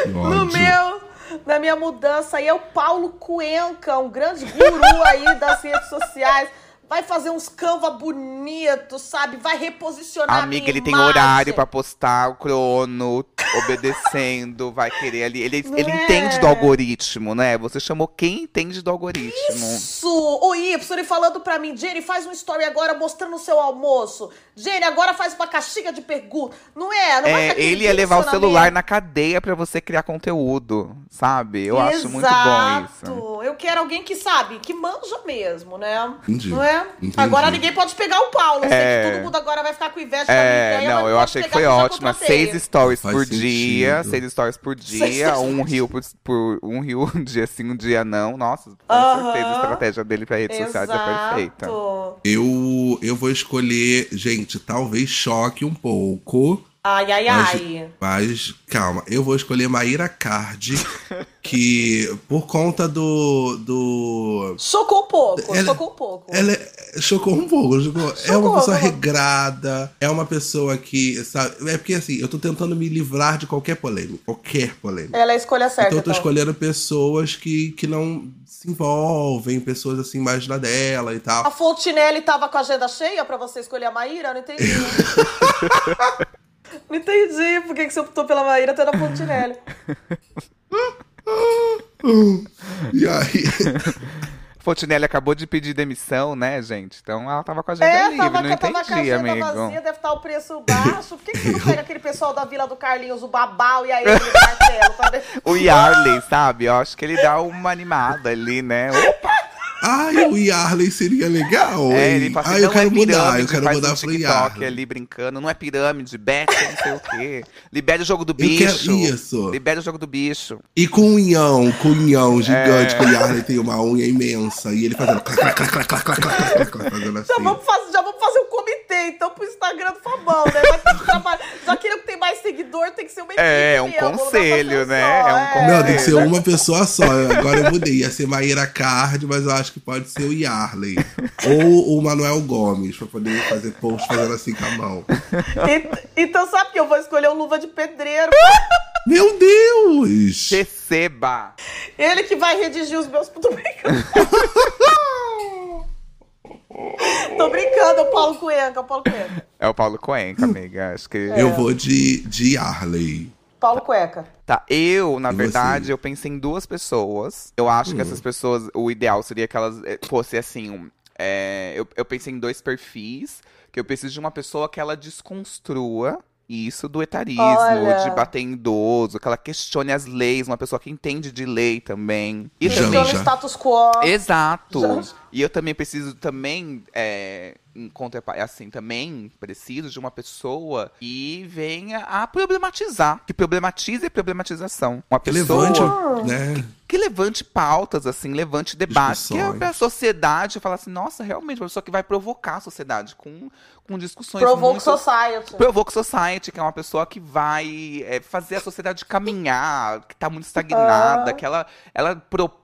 No meu, na minha mudança aí é o Paulo Cuenca, um grande guru aí das redes sociais. Vai fazer uns canva bonitos, sabe? Vai reposicionar a Amiga, minha ele tem imagem. horário pra postar o crono, obedecendo, vai querer ali. Ele, ele É. entende do algoritmo, né? Você chamou quem entende do algoritmo. Isso! O Y, ele falando pra mim, Jenny, faz um story agora mostrando o seu almoço. Jenny, agora faz uma caixinha de perguntas. Não é? Não É, ele ia levar o celular na cadeia pra você criar conteúdo, sabe? Eu acho muito bom isso. Exato. Eu quero alguém que sabe, que manja mesmo, né? Entendi. Não é? É. Entendi. Agora ninguém pode pegar o Paulo. Eu sei É. que todo mundo agora vai ficar com inveja É, minha ideia, não, eu achei que foi ótima. Seis stories Faz por sentido. dia, seis stories por dia, um rio por, por- um rio um dia sim, um dia não. Nossa, com certeza a estratégia dele pra redes sociais é perfeita. Exato. Eu, eu vou escolher, gente, talvez choque um pouco. Ai, ai, Mas- ai. Mas, calma, eu vou escolher Maíra Card, que por conta do. do Chocou um pouco, Ela- chocou um pouco. ela é- chocou um pouco. chocou. é Chocou, uma pessoa regrada, é uma pessoa que, sabe? É porque assim, eu tô tentando me livrar de qualquer polêmica. Qualquer polêmica. Ela é a escolha certa. Então eu tô então. escolhendo pessoas que, que não se envolvem, pessoas assim mais na dela e tal. A Fontinelli tava com a agenda cheia pra você escolher a Maíra? Eu Não entendi. não entendi por que você optou pela Maíra tendo a Fontinelli. E aí, Fontinelli acabou de pedir demissão, né, gente? Então ela tava com a agenda É, livre, tava, não tava com a entendi, amigo. vazia, deve estar o preço baixo. Por que, que você não pega aquele pessoal da Vila do Carlinhos, o Babau e a Emily do Martelo? Tá vendo? O Yarley, sabe? Eu acho que ele dá uma animada ali, né? Opa! Ai, o Yarley seria legal, É, ele fala assim, ai, eu não quero é mudar, eu quero mudar um pro TikTok ali brincando. Não é pirâmide, bete, não sei o quê. Libere o jogo do Eu quero bicho. isso. Libere o jogo do bicho. E com um unhão, com um unhão gigante, É. que o Yarley tem uma unha imensa. E ele fazendo clac, clac, clac, clac, clac, clac, clac, clac, clac, fazendo Já assim. vamos, fazer, já vamos fazer um comitê, então, pro Instagram do Fabão, né? Ter que ele tem mais seguidor, tem que ser uma equipe É, um conselho, né? só, É um conselho. Não, tem que ser uma pessoa só. Agora eu mudei. Ia ser Maíra Card, mas eu acho que pode ser o Yarley. Ou o Manuel Gomes, pra poder fazer post fazendo assim com a mão. E- Então, sabe que eu vou escolher o Luva de Pedreiro. Meu Deus! Receba! Ele que vai redigir os meus. Tô brincando. Tô brincando, é o Paulo Cuenca, o Paulo Cuenca. É o Paulo Coenca, amiga. Acho que. Eu vou de, de Yarley. Paulo Cueca. Tá, eu, na E verdade, você? eu pensei em duas pessoas. Eu acho Hum. que essas pessoas, o ideal seria que elas eh, fossem assim. um, é, eu, eu pensei em dois perfis, que eu preciso de uma pessoa que ela desconstrua isso do etarismo, Olha. de bater em idoso, que ela questione as leis, uma pessoa que entende de lei também. E também. Questiona o status quo. Exato. Já- E eu também preciso também, é, em contrapa- assim, também preciso de uma pessoa que venha a problematizar, que problematize a problematização. Uma Que pessoa levante, né? que levante pautas, assim, levante debates, que a, a sociedade fala assim, nossa, realmente, uma pessoa que vai provocar a sociedade com, com discussões Provoke muito... Society. Provoke Society, que é uma pessoa que vai é, fazer a sociedade caminhar, que tá muito estagnada, Ah. que ela, ela propõe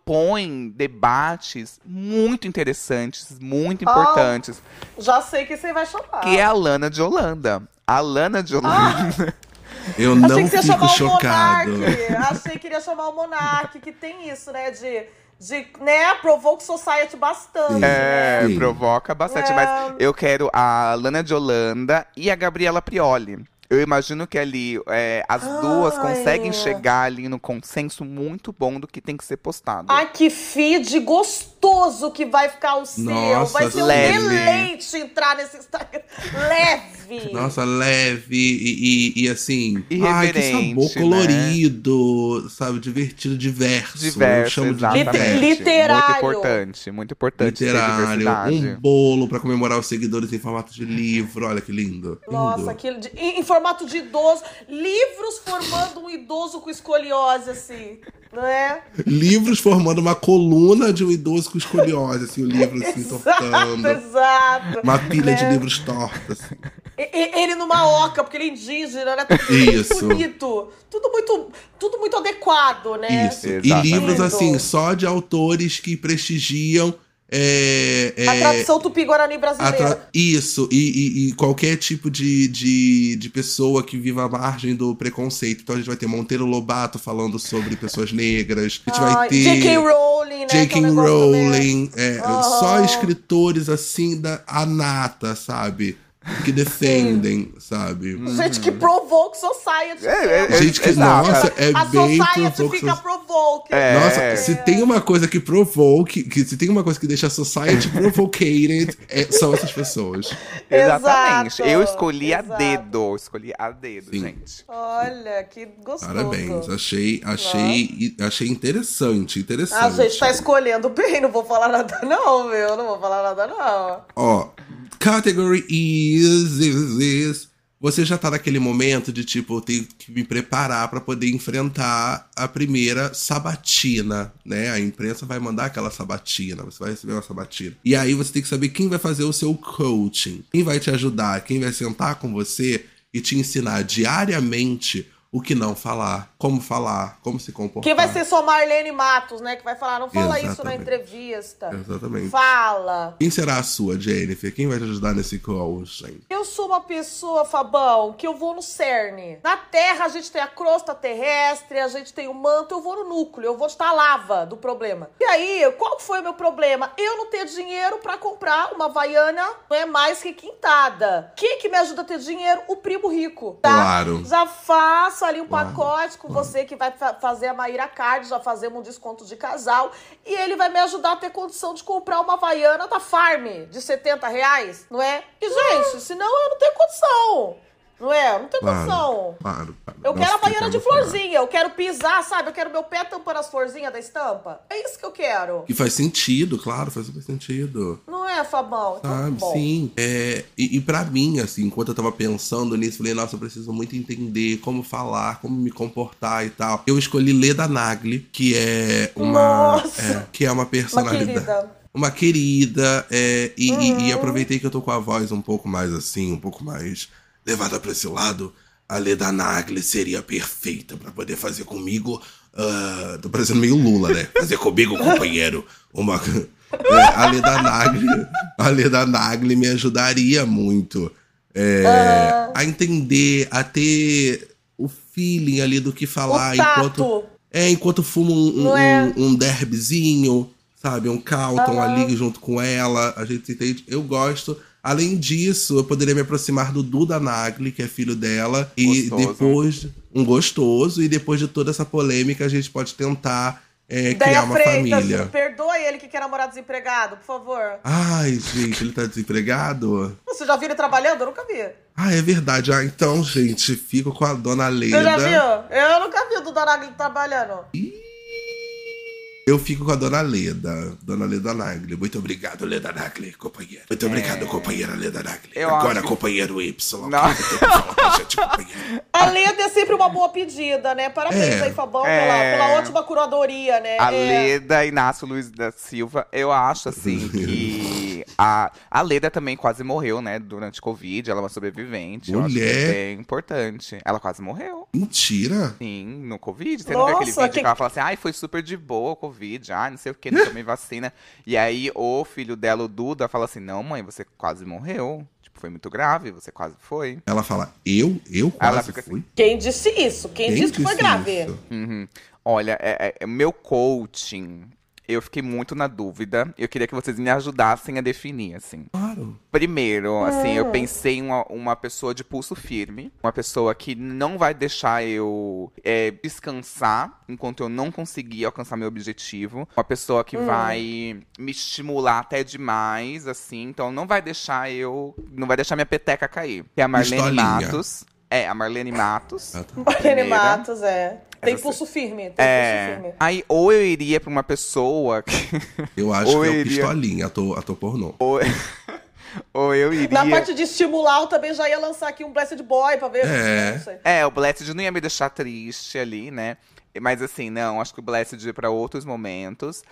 debates muito interessantes, muito Ah. importantes, Já sei que você vai chamar. que é a Lana de Holanda. A Lana de Holanda. Eu Achei não que você ia fico chamar chocado. o Monark. Achei que iria chamar o Monark, que tem isso, né? De, de né, Provoke Society bastante. Sim. É, Sim. provoca bastante, É. mas eu quero a Lana de Holanda e a Gabriela Prioli. Eu imagino que ali é, as duas Ai. conseguem chegar ali no consenso muito bom do que tem que ser postado. Ai, que feed gostoso que vai ficar o seu. Nossa, vai ser um leve. deleite entrar nesse Instagram. Leve. Nossa, leve e, e, e assim. Ai, que sabor né? colorido, sabe? Divertido, diverso. Eu Diverso, chamo de. Literário. Muito importante, muito importante ter Literário, um bolo pra comemorar os seguidores em formato de livro. Olha que lindo. Nossa, lindo. de, em, em formato de idoso. Livros formando um idoso com escoliose, assim. Não é? Livros formando uma coluna de um idoso com escoliose, assim, o livro assim, Exato, tortando. exato. Uma pilha de Né? livros tortos. Assim. E- e- Ele numa oca, porque ele é indígena, né? Tudo Isso. muito bonito. Tudo muito, tudo muito adequado, né? Isso. E Exatamente. livros, assim, só de autores que prestigiam. É, é, A tradição tupi-guarani brasileira. tra- Isso, e, e- e qualquer tipo de, de, de pessoa que viva à margem do preconceito. Então a gente vai ter Monteiro Lobato falando sobre pessoas negras. A gente vai Ai, ter. J.K. Rowling, né? é J.K. Rowling, é, só escritores assim da a nata, sabe? Que defendem, sabe? Gente que provoke society. É, é, mesmo. Gente que, Exato. nossa, é a bem society fica so- provoke. É. Nossa, se tem uma coisa que provoke, que se tem uma coisa que deixa a society provocated, é- são essas pessoas. Exatamente. Exato, eu escolhi a exato. dedo. Escolhi a dedo, Sim. gente. Olha, que gostoso. Parabéns. Achei, achei, achei interessante, interessante. A gente tá escolhendo bem, não vou falar nada não, meu. Não vou falar nada não. Ó, category is, is, is. Você já tá naquele momento de tipo, eu tenho que me preparar pra poder enfrentar a primeira sabatina, né? A imprensa vai mandar aquela sabatina, você vai receber uma sabatina. E aí você tem que saber quem vai fazer o seu coaching, quem vai te ajudar, quem vai sentar com você e te ensinar diariamente o que não falar, como falar, como se comportar. Que vai ser só Marlene Matos, né? Que vai falar, não fala isso na Exatamente. entrevista. Exatamente. Fala. Quem será a sua, Jennifer? Quem vai te ajudar nesse coaching? Eu sou uma pessoa, Fabão, que eu vou no cerne. Na Terra a gente tem a crosta terrestre, a gente tem o manto, eu vou no núcleo, eu vou estar a lava do problema. E aí, qual foi o meu problema? Eu não ter dinheiro pra comprar uma Havaiana, não é mais que quintada. Quem que me ajuda a ter dinheiro? O primo rico, tá? Claro. Já ali um pacote com você que vai fa- fazer a Maíra Card, já fazemos um desconto de casal. E ele vai me ajudar a ter condição de comprar uma Havaiana da Farm de 70 reais, não é? E, gente, senão eu não tenho condição. Não é? Não tenho condição. Claro, claro. claro. Eu Nossa, quero a que de claro. florzinha, eu quero pisar, sabe? Eu quero meu pé tampando as florzinhas da estampa. É isso que eu quero. E faz sentido, claro, faz super sentido. Não é, Fabão? Então, Sabe, bom. sim. É, e, e pra mim, assim, enquanto eu tava pensando nisso, falei, nossa, eu preciso muito entender como falar, como me comportar e tal. Eu escolhi Leda Nagli, que é uma. Nossa! é, que é uma Uma personalidade. querida. Uma querida, é, e, e- Uhum. e aproveitei que eu tô com a voz um pouco mais assim, um pouco mais levada pra esse lado. A Leda Nagli seria perfeita pra poder fazer comigo. ah, tô parecendo meio Lula, né? Fazer comigo, companheiro, uma. É, a Leda Nagli, a Leda Nagli me ajudaria muito é, a entender, a ter o feeling ali do que falar O tato. enquanto. É, enquanto fuma um, um, é? um, um derbyzinho, sabe? Um Calton ali junto com ela. A gente se entende. Eu gosto. Além disso, eu poderia me aproximar do Duda Nagli, que é filho dela. E Gostoso. depois. Um gostoso. E depois de toda essa polêmica, a gente pode tentar é, criar uma Freitas, família. perdoa ele que quer namorar desempregado, por favor. Ai, gente, ele tá desempregado? Você já viu ele trabalhando? Eu nunca vi. Ah, é verdade. Ah, então, gente, fico com a dona Leda. Você já viu? Eu nunca vi o Duda Nagli trabalhando. Eu fico com a dona Leda, dona Leda Nagli. Muito obrigado, Leda Nagli, companheiro. Muito obrigado, companheira Leda Nagli. Eu Agora, acho- companheiro Y. Não. falar gente, companheiro? A Leda é sempre uma boa pedida, né? Parabéns É. aí, Fabão, É. pela, pela ótima curadoria, né? A É. Leda Inácio Luiz da Silva, eu acho assim que a, a Leda também quase morreu, né? Durante Covid, ela é uma sobrevivente. Eu acho que Mulher. é bem importante. Ela quase morreu. Mentira. Sim, no Covid. Você não viu aquele Nossa, vídeo que- que ela fala assim, ai, foi super de boa o Covid, ai, não sei o que, não tomei vacina. E aí o filho dela, o Duda, fala assim, não, mãe, você quase morreu. Tipo, foi muito grave, você quase foi. Ela fala, eu? Eu Ela quase fica assim, fui? Quem disse isso? Quem, disse que foi grave? Uhum. Olha, é, é- meu coaching, eu fiquei muito na dúvida. Eu queria que vocês me ajudassem a definir, assim. Claro. Primeiro, assim, eu pensei em uma, uma pessoa de pulso firme. Uma pessoa que não vai deixar eu é, descansar enquanto eu não conseguir alcançar meu objetivo. Uma pessoa que vai me estimular até demais, assim. Então não vai deixar eu. Não vai deixar minha peteca cair. Que é a Marlene. Matos. É, a Marlene Matos. Marlene. Matos, é. Tem Essa- pulso firme, tem pulso É. firme. Aí, ou eu iria pra uma pessoa que. Eu acho Ou que é o iria- pistolinha, ator, ator pornô. ou, ou eu iria. Na parte de estimular, eu também já ia lançar aqui um Blessed Boy pra ver. É. Não sei. É, o Blessed não ia me deixar triste ali, né? Mas assim, não, acho que o Blessed ia pra outros momentos.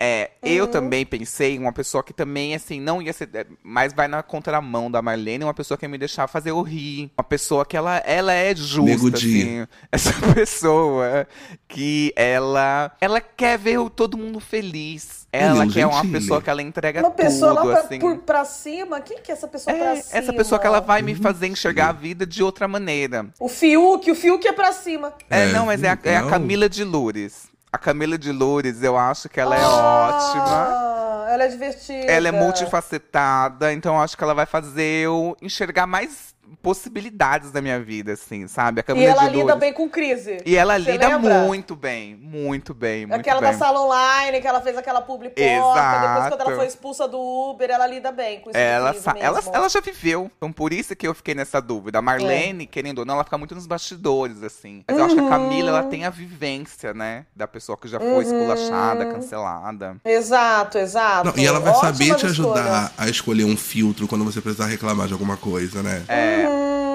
É, eu Uhum. também pensei em uma pessoa que também, assim, não ia ser. é, Mas vai na contramão da Marlene, uma pessoa que ia me deixar fazer eu rir. Uma pessoa que ela, ela é Nego justa, Di. assim. Essa pessoa que ela. Ela quer ver o- todo mundo feliz. Ela Danilo quer uma pessoa que ela entrega Uma pessoa tudo, lá pra, assim. por, pra cima? Quem que é essa pessoa pra É, cima? essa pessoa que ela vai me fazer enxergar a vida de outra maneira. O Fiuk, o Fiuk é pra cima. É, É, não, mas é a, é a. Camila de Loures. A Camila de Loures, eu acho que ela é ótima. Ah, ela é divertida. Ela é multifacetada, então eu acho que ela vai fazer eu enxergar mais, possibilidades na minha vida, assim, sabe? A E ela de lida bem com crise. E ela Você lida lembra? muito bem, muito bem, muito Aquela bem. da sala online, que ela fez aquela publi Exato. depois quando ela foi expulsa do Uber, ela lida bem com isso. Ela, ela, ela já viveu, então por isso que eu fiquei nessa dúvida. A Marlene, É. querendo ou não, ela fica muito nos bastidores, assim. Mas eu acho que a Uhum. Camila, ela tem a vivência, né? Da pessoa que já foi esculachada, cancelada. Exato, exato. Não, e ela vai saber Ótimas te ajudar a escolher um filtro quando você precisar reclamar de alguma coisa, né? É. É.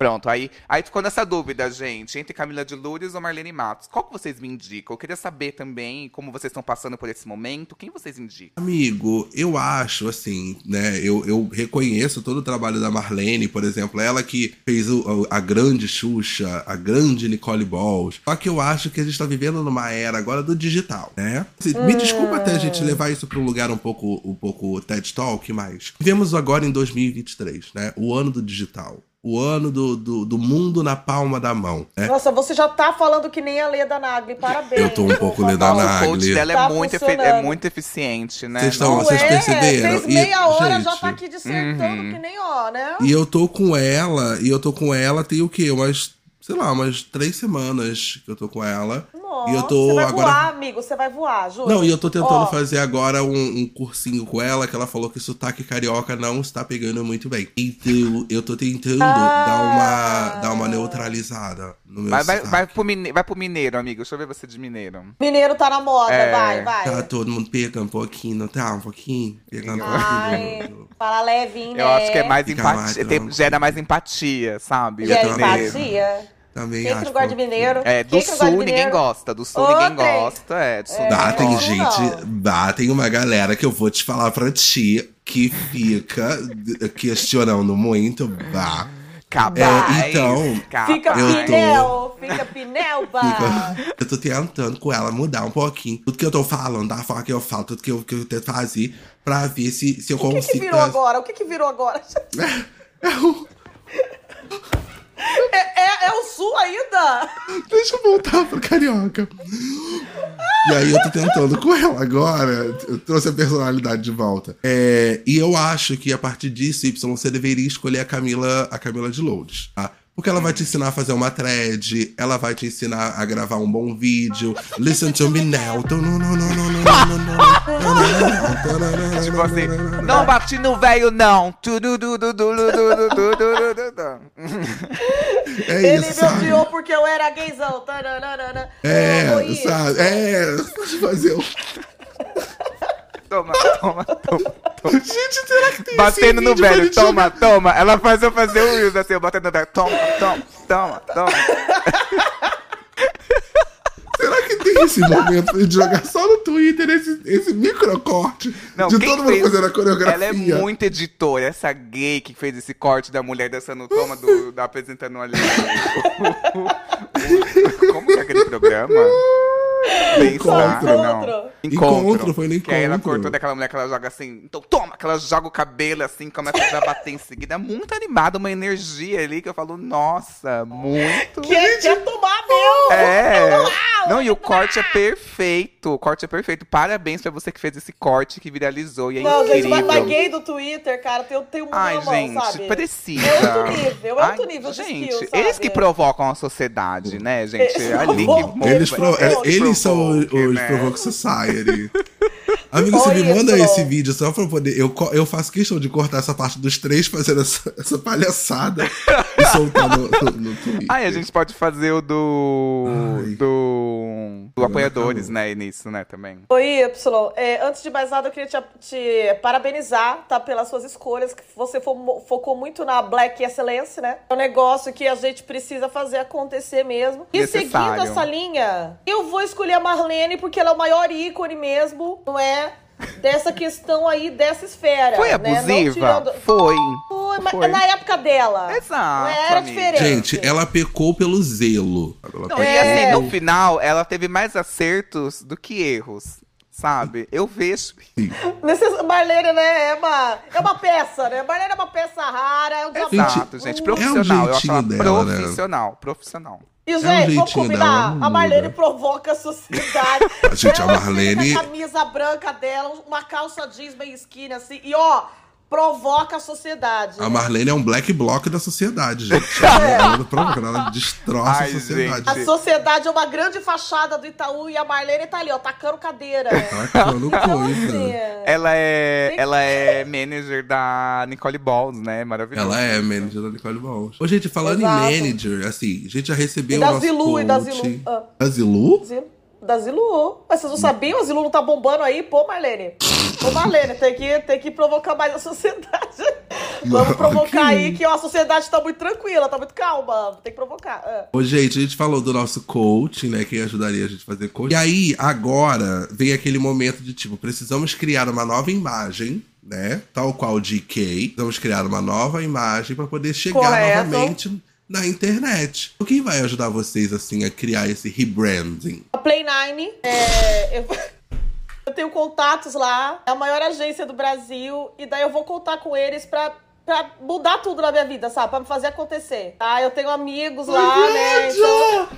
Pronto, aí, aí ficou nessa dúvida, gente, entre Camila de Lourdes ou Marlene Matos. Qual que vocês me indicam? Eu queria saber também como vocês estão passando por esse momento. Quem vocês indicam? Amigo, eu acho assim, né? Eu, eu reconheço todo o trabalho da Marlene, por exemplo, ela que fez o- a grande Xuxa, a grande Nicole Balls. Só que eu acho que a gente tá vivendo numa era agora do digital, né? Assim, Me desculpa até a gente levar isso pra um lugar um pouco, um pouco TED Talk, mas vivemos agora em 2023, né? O ano do digital. O ano do, do, do mundo na palma da mão, né? Nossa, você já tá falando que nem a Leda Nagli, parabéns. Eu tô um pouco. Leda O Nagli. coach dela é, Tá muito é muito eficiente, né? Vocês estão- vocês é, perceberam? Fez E, meia hora, já gente, tá aqui dissertando uhum. que nem ó, né? E eu tô com ela, e eu tô com ela tem o quê? Umas, sei lá, umas três semanas que eu tô com ela. Nossa, e eu tô você vai agora. voar, amigo, você vai voar, juro. Não, e eu tô tentando Ó, fazer agora um, um cursinho com ela, que ela falou que sotaque carioca não está pegando muito bem. Então, eu tô tentando Ah. dar, uma, dar uma neutralizada no meu Vai, vai, sotaque. vai, pro mine... vai pro mineiro, amigo. Deixa eu ver você de mineiro. Mineiro tá na moda, É. vai, vai. Tá todo mundo pegando um pouquinho, não tá? Um pouquinho? Pegando um Ai, pouquinho. fala levinho, né? Eu acho que é mais Fica mais empatia. tem- gera mais empatia, sabe? A Eu também. empatia. Também Quem que acho. não gosta de pouquinho. mineiro? É, do sul ninguém mineiro? gosta. Do sul Ô, ninguém gosta. É, do sul É. ninguém Dá, tem gente, dá, tem uma galera que eu vou te falar pra ti que fica questionando muito, bah. Capaz, É, então, capaz. Fica Eu tô- pinel, fica pinelba. Fica- eu tô tentando com ela mudar um pouquinho. Tudo que eu tô falando, da forma que eu falo, tudo que eu, que eu tento fazer pra ver se, se eu O que, consigo. que virou agora? O que, que virou agora? É, é, é o sul ainda? Deixa eu voltar pro carioca. E aí eu tô tentando com ela agora. Eu trouxe a personalidade de volta. É, e eu acho que a partir disso, Y, você deveria escolher a Camila, a Camila de Lourdes, tá? Porque ela vai te ensinar a fazer uma thread, ela vai te ensinar a gravar um bom vídeo. Listen to me now. Tipo assim, não bati no velho, não. É isso, Ele me odiou porque eu era gaysão. É, sabe? É, fazer o. Toma, toma, toma. Gente, será que tem Batendo no velho, toma, toma. Ela faz eu fazer o Wills assim, eu batendo no velho. Toma, toma, toma, toma. Será que tem esse momento de jogar só no Twitter esse, esse microcorte Não, de todo mundo fez- fazendo a coreografia? Ela é muito editora. Essa gay que fez esse corte da mulher dançando toma do, da apresentando ali. Como que é aquele programa? Encontro. não. Encontro, foi no Que aí ela encontro. cortou daquela mulher que ela joga assim. Então toma, que ela joga o cabelo assim, começa a bater em seguida. É muito animada, uma energia ali que eu falo, nossa, muito. Quer, quer tomar meu? É. Não, e o corte é perfeito. O corte é perfeito. Parabéns pra você que fez esse corte que viralizou. E é Não, gente, incrível. mas, mas gay do Twitter, cara, tem, tem um Ai, mão, gente, sabe? precisa. É outro nível, é outro Ai, nível de gente, skill, sabe? eles que provocam a sociedade, né, gente? Eles É ali que. Eles, pro- Provoke, é, eles são os, os né? Provoke Society. Amigo, você me manda esse vídeo só pra eu poder. Eu, eu faço questão de cortar essa parte dos três fazendo essa, essa palhaçada soltar no, no, no Twitter. Ai, a gente pode fazer o do. Ai. do. do apoiadores, né? Nisso, né, também. Oi, Y. É, antes de mais nada, eu queria te, te parabenizar, tá? Pelas suas escolhas, que você fo- focou muito na Black Excellence, né? É um negócio que a gente precisa fazer acontecer mesmo. E seguindo Necessário. essa linha, eu vou escolher a Marlene porque ela é o maior ícone mesmo, não é? Dessa questão aí, dessa esfera. Foi né? Abusiva? tirando- Foi. Foi, mas Foi. na época dela. Exato, Não era amiga. diferente. Gente, ela pecou pelo zelo. Ela Não, pecou- e É. assim, no final, ela teve mais acertos do que erros. Sabe? Eu vejo. Necess... Marlene, né? É uma, é uma peça, né? Marlene é uma peça rara. É um desafio. Exato, gente. é Profissional. eu acho ela jeitinho dela, né? profissional. E, um gente, vamos jeitinho combinar. dela, não a Marlene provoca a sociedade. Gente, a Marlene- a camisa branca dela, uma calça jeans bem skinny, assim. E, ó, provoca a sociedade. A né? Marlene é um black block da sociedade, gente. É. Ela, não provoca, ela destroça Ai, a sociedade. A sociedade é uma grande fachada do Itaú e a Marlene tá ali, ó, tacando cadeira. Tacando Então, coisa. assim, é- Ela é, ela é manager da Nicole Balls, né? Maravilhosa. Ela é manager da Nicole Balls. Ô, gente, falando Exato. em manager, assim, a gente já recebeu E o da nosso Zilu, coach. e da Zilu. Ah. Da Zilu? Zilu- Da Zilu. Mas vocês não sabiam? A Zilu não tá bombando aí? Pô, Marlene. Ô, Marlene, tem que, tem que provocar mais a sociedade. Vamos provocar aí que ó, a sociedade tá muito tranquila, tá muito calma. Tem que provocar. Ah. Ô, gente, a gente falou do nosso coach, né? Quem ajudaria a gente a fazer coach. E aí, agora, vem aquele momento de tipo, precisamos criar uma nova imagem, né? Tal qual o GK. Precisamos criar uma nova imagem para poder chegar Correto. novamente na internet. O que vai ajudar vocês, assim, a criar esse rebranding? A Play Nine, é, eu, eu tenho contatos lá, é a maior agência do Brasil, e daí eu vou contar com eles pra, pra mudar tudo na minha vida, sabe? Pra me fazer acontecer. Tá? Eu tenho amigos lá, né? Então,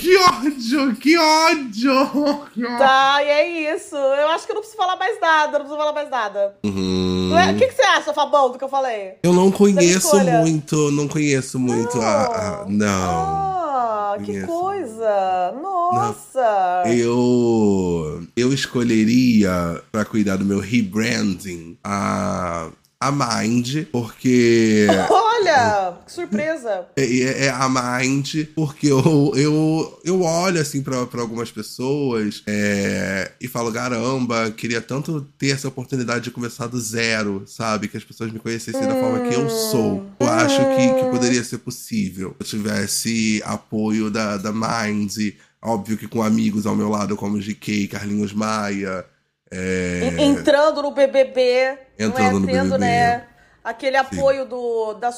Que ódio! Que ódio! Que ódio! tá, e é isso. Eu acho que eu não preciso falar mais nada, não preciso falar mais nada. Uhum. Não é? O que, que você acha, Fabão, do que eu falei? Eu não conheço muito, não conheço muito a, a- Não. Ah, que Conheço. coisa! Nossa! Eu. Eu escolheria, pra cuidar do meu rebranding, a. A Mind, porque. Olha, que surpresa! É, é- é a Mind, porque eu, eu, eu olho assim pra, pra algumas pessoas é, e falo, caramba, queria tanto ter essa oportunidade de começar do zero, sabe? Que as pessoas me conhecessem da forma que eu sou. Eu acho que, que poderia ser possível. Se eu tivesse apoio da, da Mind, óbvio que com amigos ao meu lado, como GK, Carlinhos Maia. é, En- Entrando no BBB, Entrando não no é? Tendo, BBB. né? Aquele apoio do, da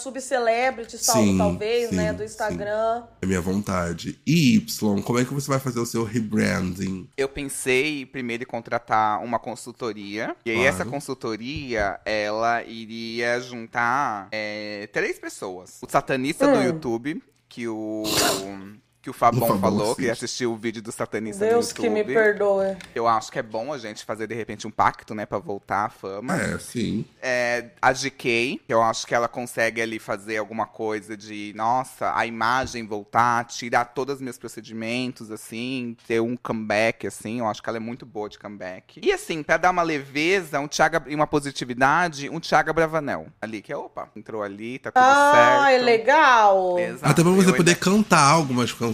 Sim, talvez, sim, né? Do Instagram. É minha vontade. E Y, como é que você vai fazer o seu rebranding? Eu pensei primeiro em contratar uma consultoria. E aí Claro. essa consultoria, ela iria juntar é, três pessoas. O satanista do Hum. YouTube, que o... Que o Fabão Fabão falou, que assiste. assistiu o vídeo do satanista Deus no que YouTube. me perdoe. Eu acho que é bom a gente fazer, de repente, um pacto, né? Pra voltar à fama. É, sim. É, a GK, que eu acho que ela consegue ali fazer alguma coisa de, nossa, a imagem voltar, tirar todos os meus procedimentos, assim, ter um comeback, assim. Eu acho que ela é muito boa de comeback. E assim, pra dar uma leveza, um Thiago, e uma positividade, um Thiago Bravanel. Ali, que é, opa, entrou ali, tá tudo certo. Ah, é legal. Exato. Até pra você Eu poder ainda- cantar algumas canções,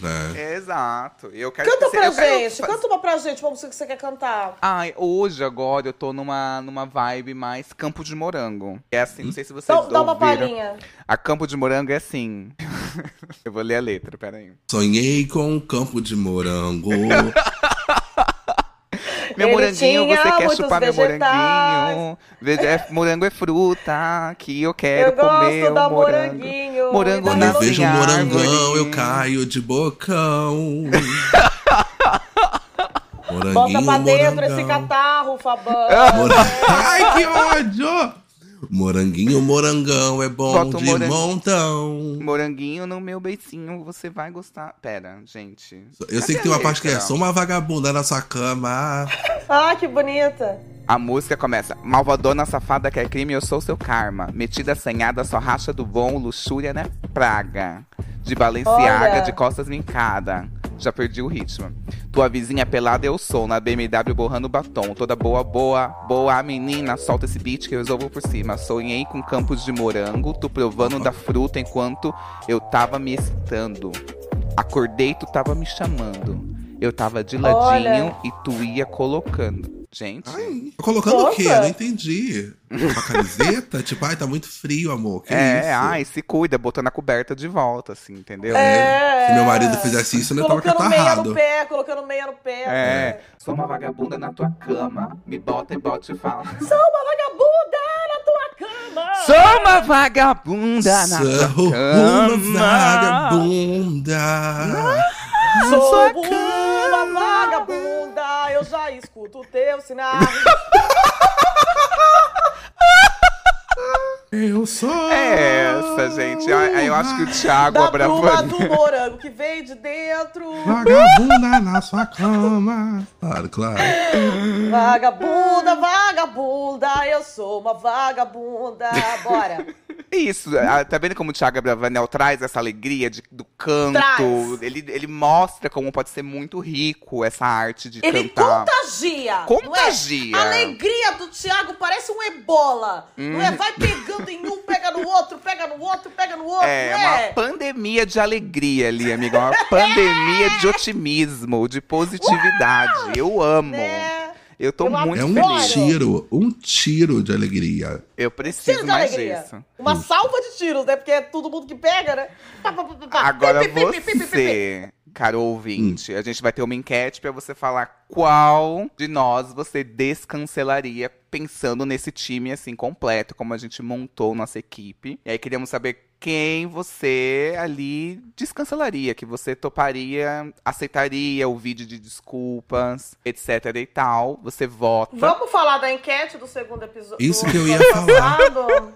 né? Exato. Eu quero Canta que pra eu quero gente, faz- canta uma pra gente, uma música que você quer cantar. Ai, hoje, agora, eu tô numa, numa vibe mais Campo de Morango. É assim, não sei se vocês Então, dá uma ouviram. palhinha. A Campo de Morango é assim. eu vou ler a letra, peraí. Sonhei com um campo de morango. Meu Ele moranguinho, você quer chupar meu moranguinho? É- morango é fruta que eu quero Eu gosto comer. da o morango. moranguinho. Morango Quando eu vejo um morangão, eu caio de bocão. Moranguinho, Bota pra dentro morangão. esse catarro, Fabão. Ai, que ódio! Moranguinho, morangão, é bom Bota de morango- montão. Moranguinho no meu beicinho, você vai gostar. Pera, gente. Eu sei que tem uma parte que é sou uma vagabunda na sua cama. Ah, que bonita. A música começa. Malvadona safada quer crime, eu sou seu karma. Metida assanhada, só racha do bom, luxúria né? Praga. De Balenciaga, Olha. de costas vincada. Já perdi o ritmo. Tua vizinha pelada eu sou, na BMW borrando batom. Toda boa, boa, boa menina, solta esse beat que eu resolvo por cima. Sonhei com campos de morango, tu provando da fruta enquanto eu tava me excitando. Acordei, tu tava me chamando. Eu tava de ladinho Olha. e tu ia colocando. Gente. Ai, colocando o quê? Eu não entendi. Uma camiseta? tipo, ai, tá muito frio, amor. Que é, isso? ai, se cuida, botando a coberta de volta, assim, entendeu? É. Se meu marido fizesse isso, eu tava Colocando meia no catarrado. pé, colocando meia no pé. É. Sou uma vagabunda na tua cama, me bota e bota e fala. Sou uma vagabunda na tua cama. Sou uma vagabunda na Sou uma cama. vagabunda. Sou sua uma vagabunda, eu já escuto o teu sinal. Eu sou. É essa, gente. Aí eu acho que o Thiago Da Abravani. do morango que vem de dentro. Vagabunda na sua cama. Claro, claro. Vagabunda, vagabunda, eu sou uma vagabunda. Bora. Isso, tá vendo como o Thiago Abravanel traz essa alegria de- do canto? Traz. Ele, ele mostra como pode ser muito rico essa arte de Ele cantar. contagia. Contagia. Não é? A alegria do Thiago parece um ebola. Não é? Vai pegando em um, pega no outro, pega no outro, pega no outro. É, uma é? pandemia de alegria ali, amiga. Uma pandemia de otimismo, de positividade. Eu amo. Né? Eu tô Eu muito É um Adoro. feliz. tiro, um tiro de alegria. Eu preciso Tiro de mais alegria. disso. Uma salva de tiros, né? Porque é todo mundo que pega, né? Pá, pá, pá, pá, pá. Agora Pi, pi, você, caro ouvinte, a gente vai ter uma enquete pra você falar qual de nós você descancelaria pensando nesse time assim completo, como a gente montou nossa equipe. E aí queríamos saber quem você ali descancelaria, que você toparia, aceitaria o vídeo de desculpas, etc e tal. Você vota. Vamos falar da enquete do segundo episódio. Isso que eu ia falar.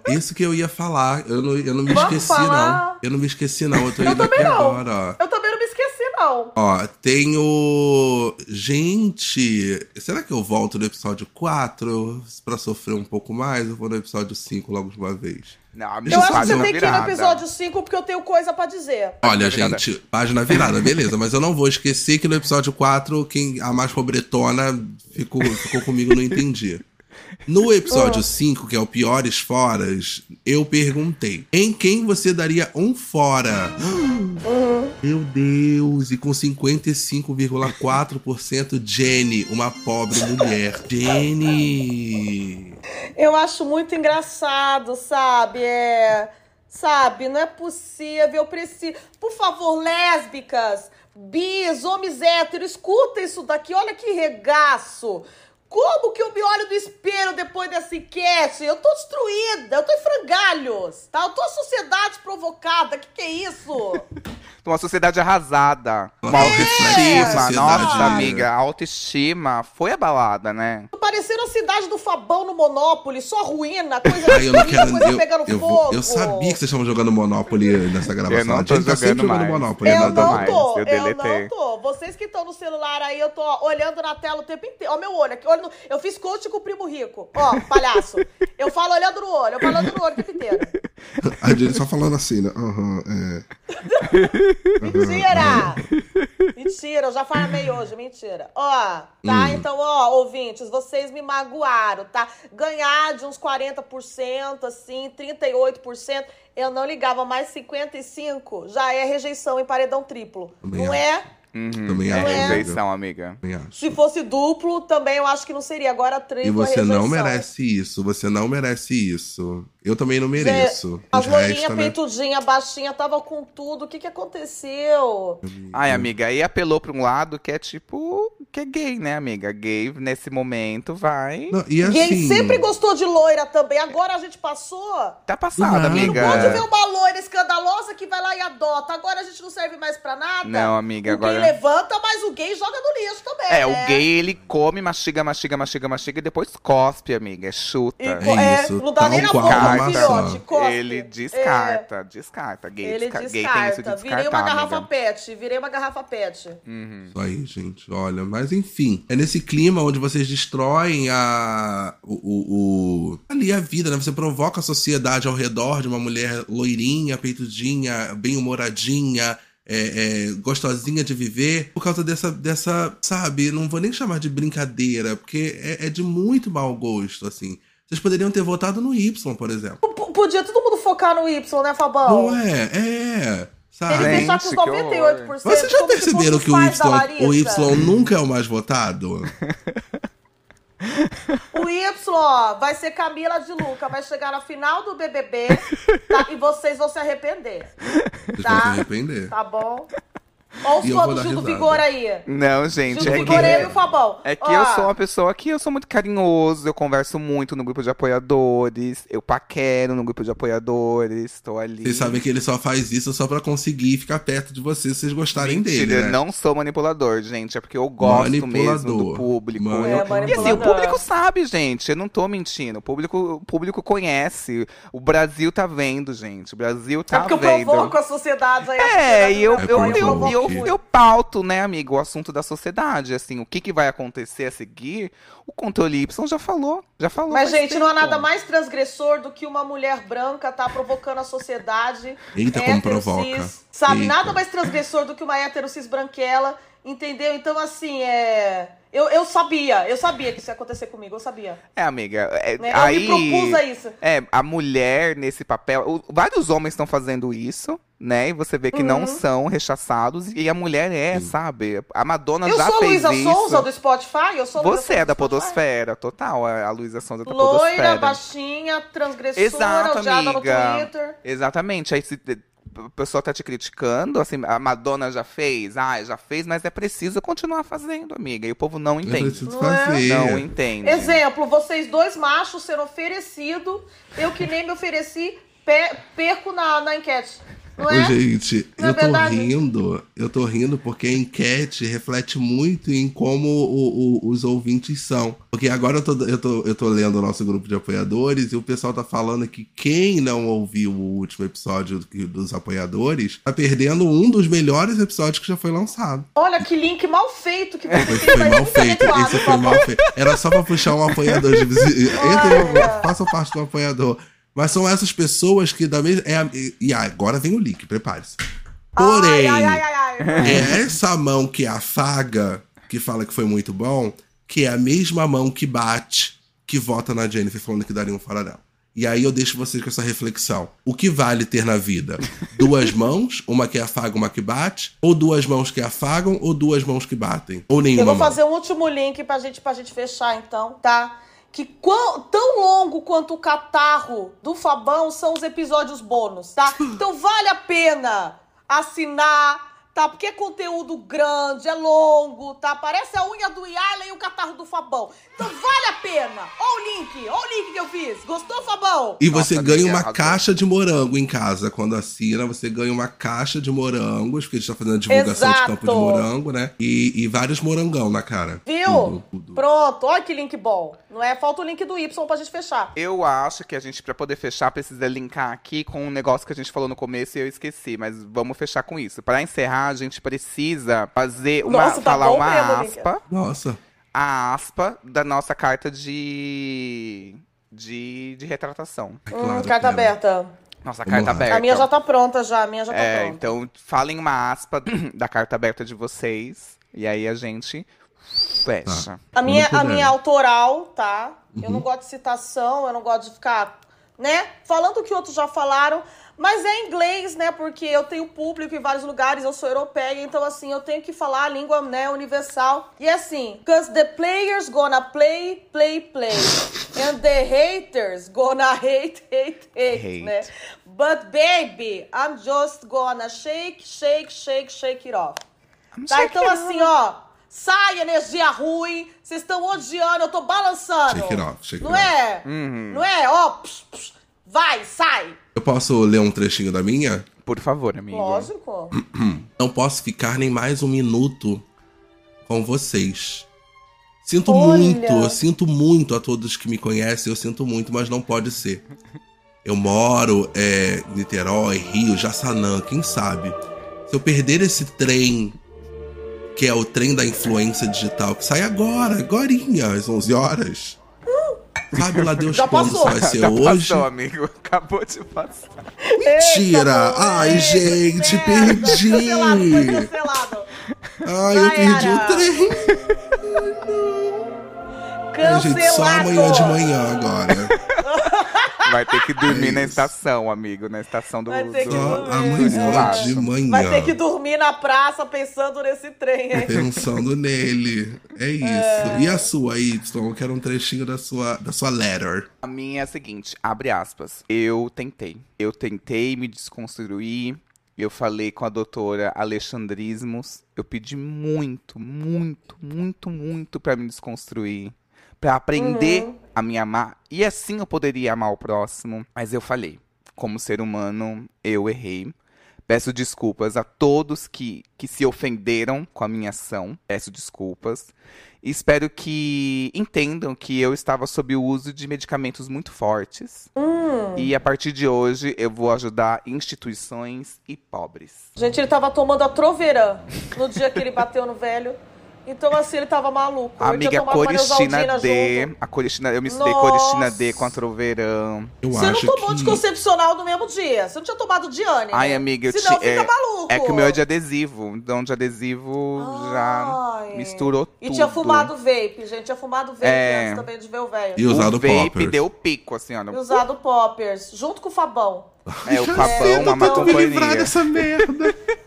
Isso que eu ia falar. Eu não, eu não me Vamos esqueci, falar? não. Eu não me esqueci, não. Eu tô Eu indo aqui também não. agora. Eu também não me esqueci, não. Ó, tenho. Gente, será que eu volto no episódio 4 pra sofrer um pouco mais? Eu vou no episódio 5 logo de uma vez. Não, a Eu acho que você tem que ir no virada. episódio 5 porque eu tenho coisa pra dizer. Olha, virada. gente, página virada, beleza, mas eu não vou esquecer que no episódio 4, quem, a mais pobretona ficou, ficou comigo, não entendi. No episódio 5, que é o Piores Foras, eu perguntei: em quem você daria um fora? Meu Deus, e com 55,4% Jenny, uma pobre mulher. Jenny! Eu acho muito engraçado, sabe? É. Sabe, não é possível. Eu preciso. Por favor, lésbicas, bis, homens héteros, escuta isso daqui. Olha que regaço. Como que eu me olho no espelho depois dessa enquete? Eu tô destruída, eu tô em frangalhos, tá? Eu tô sociedade provocada. Que que é isso? Uma sociedade arrasada. Uma É, autoestima. sociedade, Nossa, amiga, a autoestima foi abalada, né? Tô parecendo a cidade do Fabão no Monopólio, só ruína, coisa Ai, eu não quero. coisa Eu, pegando eu, fogo. eu sabia que vocês estavam jogando Monopoly nessa gravação. Eu não a tô gente tá sempre jogando jogando mais. Monopoly. Eu né, não mais, tô, eu eu, não tô. Vocês que estão no celular aí, eu tô ó, olhando na tela o tempo inteiro. Ó, meu olho aqui. olho no- Eu fiz coach com o primo rico. Ó, palhaço. Eu falo olhando no olho, eu falo olhando no olho o tempo inteiro. A gente só falando assim, né? Aham, é. Mentira! Mentira, eu já farmei hoje, mentira. Ó, tá? Hum. Então, ó, ouvintes, vocês me magoaram, tá? Ganhar de uns 40%, assim, 38%, eu não ligava, mais 55% já é rejeição em paredão triplo. Também não acho. é? Uhum. Também é acho, amiga. rejeição, amiga. Se fosse duplo, também eu acho que não seria. Agora triplo E você é não rejeição. merece isso. Você não merece isso. Eu também não mereço. As restos loirinhas, também. peitudinha, baixinha, tava com tudo. O que que aconteceu? Ai, amiga, aí apelou pra um lado que é tipo. que é gay, né, amiga? Gay, nesse momento, vai. Não, e assim, Gay sempre gostou de loira também. Agora a gente passou. Tá passada, Não. E não amiga. pode ver uma loira escandalosa que vai lá e adota. Agora a gente não serve mais pra nada. Não, amiga, o agora- gay levanta, mas o gay joga no lixo também. É, né? o gay, ele come, mastiga, mastiga, mastiga, mastiga e depois cospe, amiga. Chuta. E, É é, isso, não dá nem na boca, qual a filhote. maçã. Cospe. Ele descarta, descarta. Gay, Ele desca- gay tem isso de descarta. Virei uma garrafa amiga. pet. Virei uma garrafa pet. Isso aí, gente. Olha, mas enfim. É nesse clima onde vocês destroem a. O, o- o- ali a vida, né? Você provoca a sociedade ao redor de uma mulher loirinha, peitudinha, bem-humoradinha. É, é, gostosinha de viver por causa dessa, dessa, sabe, não vou nem chamar de brincadeira, porque é, é de muito mau gosto, assim. Vocês poderiam ter votado no Y, por exemplo. P- Podia todo mundo focar no Y, né, Fabão? Não é? É. Sabe? Ele fechar com os Gente, que 98%. Vocês já perceberam que o Y, o y nunca é o mais votado? O Y, ó, vai ser Camila de Luca, vai chegar na final do BBB, tá? E vocês vão se arrepender, Vocês Tá. vão se arrepender. tá bom? Olha os eu fãs do Gil do. Vigor aí. Não, gente, Gil do é Vigor que, aí no Fabão. é que Ó, eu sou uma pessoa que eu sou muito carinhoso, eu converso muito no grupo de apoiadores, eu paquero no grupo de apoiadores, tô ali. Vocês sabem que ele só faz isso só pra conseguir ficar perto de vocês se vocês gostarem Mentira, dele, eu né? não sou manipulador, gente. É porque eu gosto mesmo do público. É, Eu- e assim, o público sabe, gente. Eu não tô mentindo. O público, o público conhece. O Brasil tá vendo, gente. O Brasil É tá porque eu vendo. provoco a sociedade aí. É, e eu, É eu, por eu, favor. Eu, eu pauto, né, amigo, o assunto da sociedade. Assim, o que, que vai acontecer a seguir, o controle Y já falou. Já falou. Mas, gente, não há tempo. nada mais transgressor do que uma mulher branca tá provocando a sociedade. Eita, como hétero, provoca. cis, sabe? Eita. Nada mais transgressor do que uma hétero cis branquela, entendeu? Então, assim, é. Eu, eu sabia, eu sabia que isso ia acontecer comigo, eu sabia. É, amiga. é- Né? Eu aí, me propus a isso. É, a mulher nesse papel. o- vários homens estão fazendo isso, né? E você vê que Uhum. não são rechaçados. E a mulher é, sabe? A Madonna Eu já sou fez Luísa isso. Souza do Spotify, eu sou Luísa Você Souza é da. Podosfera, total. A a Luísa Sonza da Loira, Podosfera. baixinha, transgressora, Exato, odiada no amiga. Twitter. Exatamente. Aí se a pessoa tá te criticando, assim, a Madonna já fez, ah, já fez, mas é preciso continuar fazendo, amiga. E o povo não Eu entende. preciso Não é? fazer. Não entende. Exemplo, vocês dois machos sendo oferecido, eu que nem me ofereci, pe- perco na, na enquete. Não Ô, é? gente, é eu tô verdade? rindo. Eu tô rindo porque a enquete reflete muito em como o- o- os ouvintes são. Porque agora eu tô, eu, tô, eu tô lendo o nosso grupo de apoiadores e o pessoal tá falando que quem não ouviu o último episódio do- dos apoiadores tá perdendo um dos melhores episódios que já foi lançado. Olha que link mal feito que você Foi, fez. foi mal feito. Esse foi mal feito. Era só pra puxar um apoiador. De... Entre, faça parte do apoiador. Mas são essas pessoas que da mesma. É a- E agora vem o link, prepare-se. Porém, Ai, ai, ai, é essa mão que afaga, que fala que foi muito bom, que é a mesma mão que bate, que vota na Jennifer falando que daria um fora dela. E aí eu deixo vocês com essa reflexão. O que vale ter na vida? Duas mãos, uma que afaga, uma que bate? Ou duas mãos que afagam, ou duas mãos que batem? Ou Eu nenhuma vou mão? fazer um último link pra gente, pra gente fechar, então, tá? Que quão- tão longo quanto o catarro do Fabão são os episódios bônus, tá? Então vale a pena assinar, tá? Porque é conteúdo grande, é longo, tá? Parece a unha do Yala e o catarro do Fabão. Então vale a pena. Ó o link, ó o link que eu fiz. Gostou, Fabão? E você Nossa, ganha uma caixa de morango em casa. Quando assina, você ganha uma caixa de morangos, porque a gente tá fazendo a divulgação de Exato. campo de morango, né? E, e vários morangão na cara. Viu? Tudo, tudo. Pronto, olha que link bom. Não é? Falta o link do Y pra gente fechar. Eu acho que a gente, pra poder fechar, precisa linkar aqui com um negócio que a gente falou no começo e eu esqueci, mas vamos fechar com isso. Pra encerrar, a gente precisa fazer uma, Nossa, tá falar bom uma mesmo, aspa, Nossa. a aspa da nossa carta de de, de retratação. É Hum, claro, carta cara. aberta. Nossa Vamos carta lá. aberta. A minha já tá pronta já, a minha já tá É, pronta. então falem uma aspa da carta aberta de vocês e aí a gente fecha. A minha, a minha autoral, tá? Eu Uhum. não gosto de citação, eu não gosto de ficar, né? Falando o que outros já falaram, mas é inglês, né? Porque eu tenho público em vários lugares, eu sou europeia, então assim, eu tenho que falar a língua, né, universal. E assim, cause the players gonna play, play, play. And the haters gonna hate, hate, hate, Hate. né? But baby, I'm just gonna shake, shake, shake, shake it off. Tá, então assim, ó, sai energia ruim, vocês estão odiando, eu tô balançando. Shake it off, shake Não it é? Uhum. Não é? Ó, psh, psh, vai, sai. Eu posso ler um trechinho da minha? Por favor, amigo. Lógico. Não posso ficar nem mais um minuto com vocês. Sinto Olha. muito, eu sinto muito a todos que me conhecem, eu sinto muito, mas não pode ser. Eu moro é, em Niterói, Rio, Jaçanã, quem sabe? Se eu perder esse trem, que é o trem da influência digital, que sai agora, agorinha, às 11 horas. Sabe lá Deus Já quando passou. vai ser Já hoje? passou, amigo. Acabou de passar. Mentira! Eita, Ai, gente, perdi! Cancelado, foi cancelado. Ai, eu perdi o trem! Ai, gente, só Cancelado. amanhã de manhã agora. Vai ter que dormir É na estação, amigo. Na estação do. Vai ter que do- Só dormir. amanhã É. de manhã. Vai ter que dormir na praça pensando nesse trem, hein? Pensando nele. É isso. E a sua, Y? Eu quero um trechinho da sua, da sua letter. A minha é a seguinte, abre aspas. Eu tentei. Eu tentei me desconstruir. Eu falei com a doutora Alexandrismos. Eu pedi muito, muito, muito, muito pra me desconstruir. Pra aprender a me amar. E assim eu poderia amar o próximo. Mas eu falei, como ser humano, eu errei. Peço desculpas a todos que, que se ofenderam com a minha ação. Peço desculpas. Espero que entendam que eu estava sob o uso de medicamentos muito fortes. E a partir de hoje eu vou ajudar instituições e pobres. Gente, ele tava tomando a Troveran no dia que ele bateu no velho. Então, assim, ele tava maluco. A amiga uma Coristina D. junto. A Coristina, eu misturei Nossa. Coristina D com a Troverã. Eu Você não tomou que... anticoncepcional no mesmo dia. Você não tinha tomado Diane. Ai, né? amiga, eu Senão ti- fica é, maluco. é que o meu é de adesivo. Então, de adesivo já Ai. misturou tudo. E tinha fumado vape, gente. Tinha fumado vape É. antes também de ver o velho. E usado o vape poppers. deu pico, assim, ó. E usado poppers, junto com o Fabão. É, o Fabão, uma má tento me livrar dessa merda.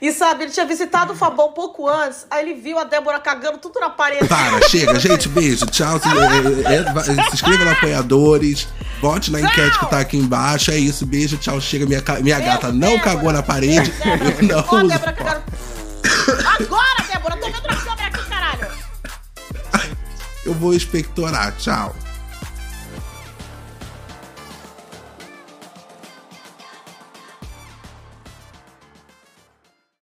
E sabe, ele tinha visitado o Fabão pouco antes, aí ele viu a Débora cagando tudo na parede. Para, chega, gente, beijo, tchau. Se, é, é, se inscreva no Apoiadores, vote na enquete que tá aqui embaixo. É isso, beijo, tchau, chega. Minha, minha gata não Débora. cagou na parede. Eu não Ó, a Débora cagando. Agora, Débora, tô vendo na câmera aqui, caralho. Eu vou expectorar, tchau.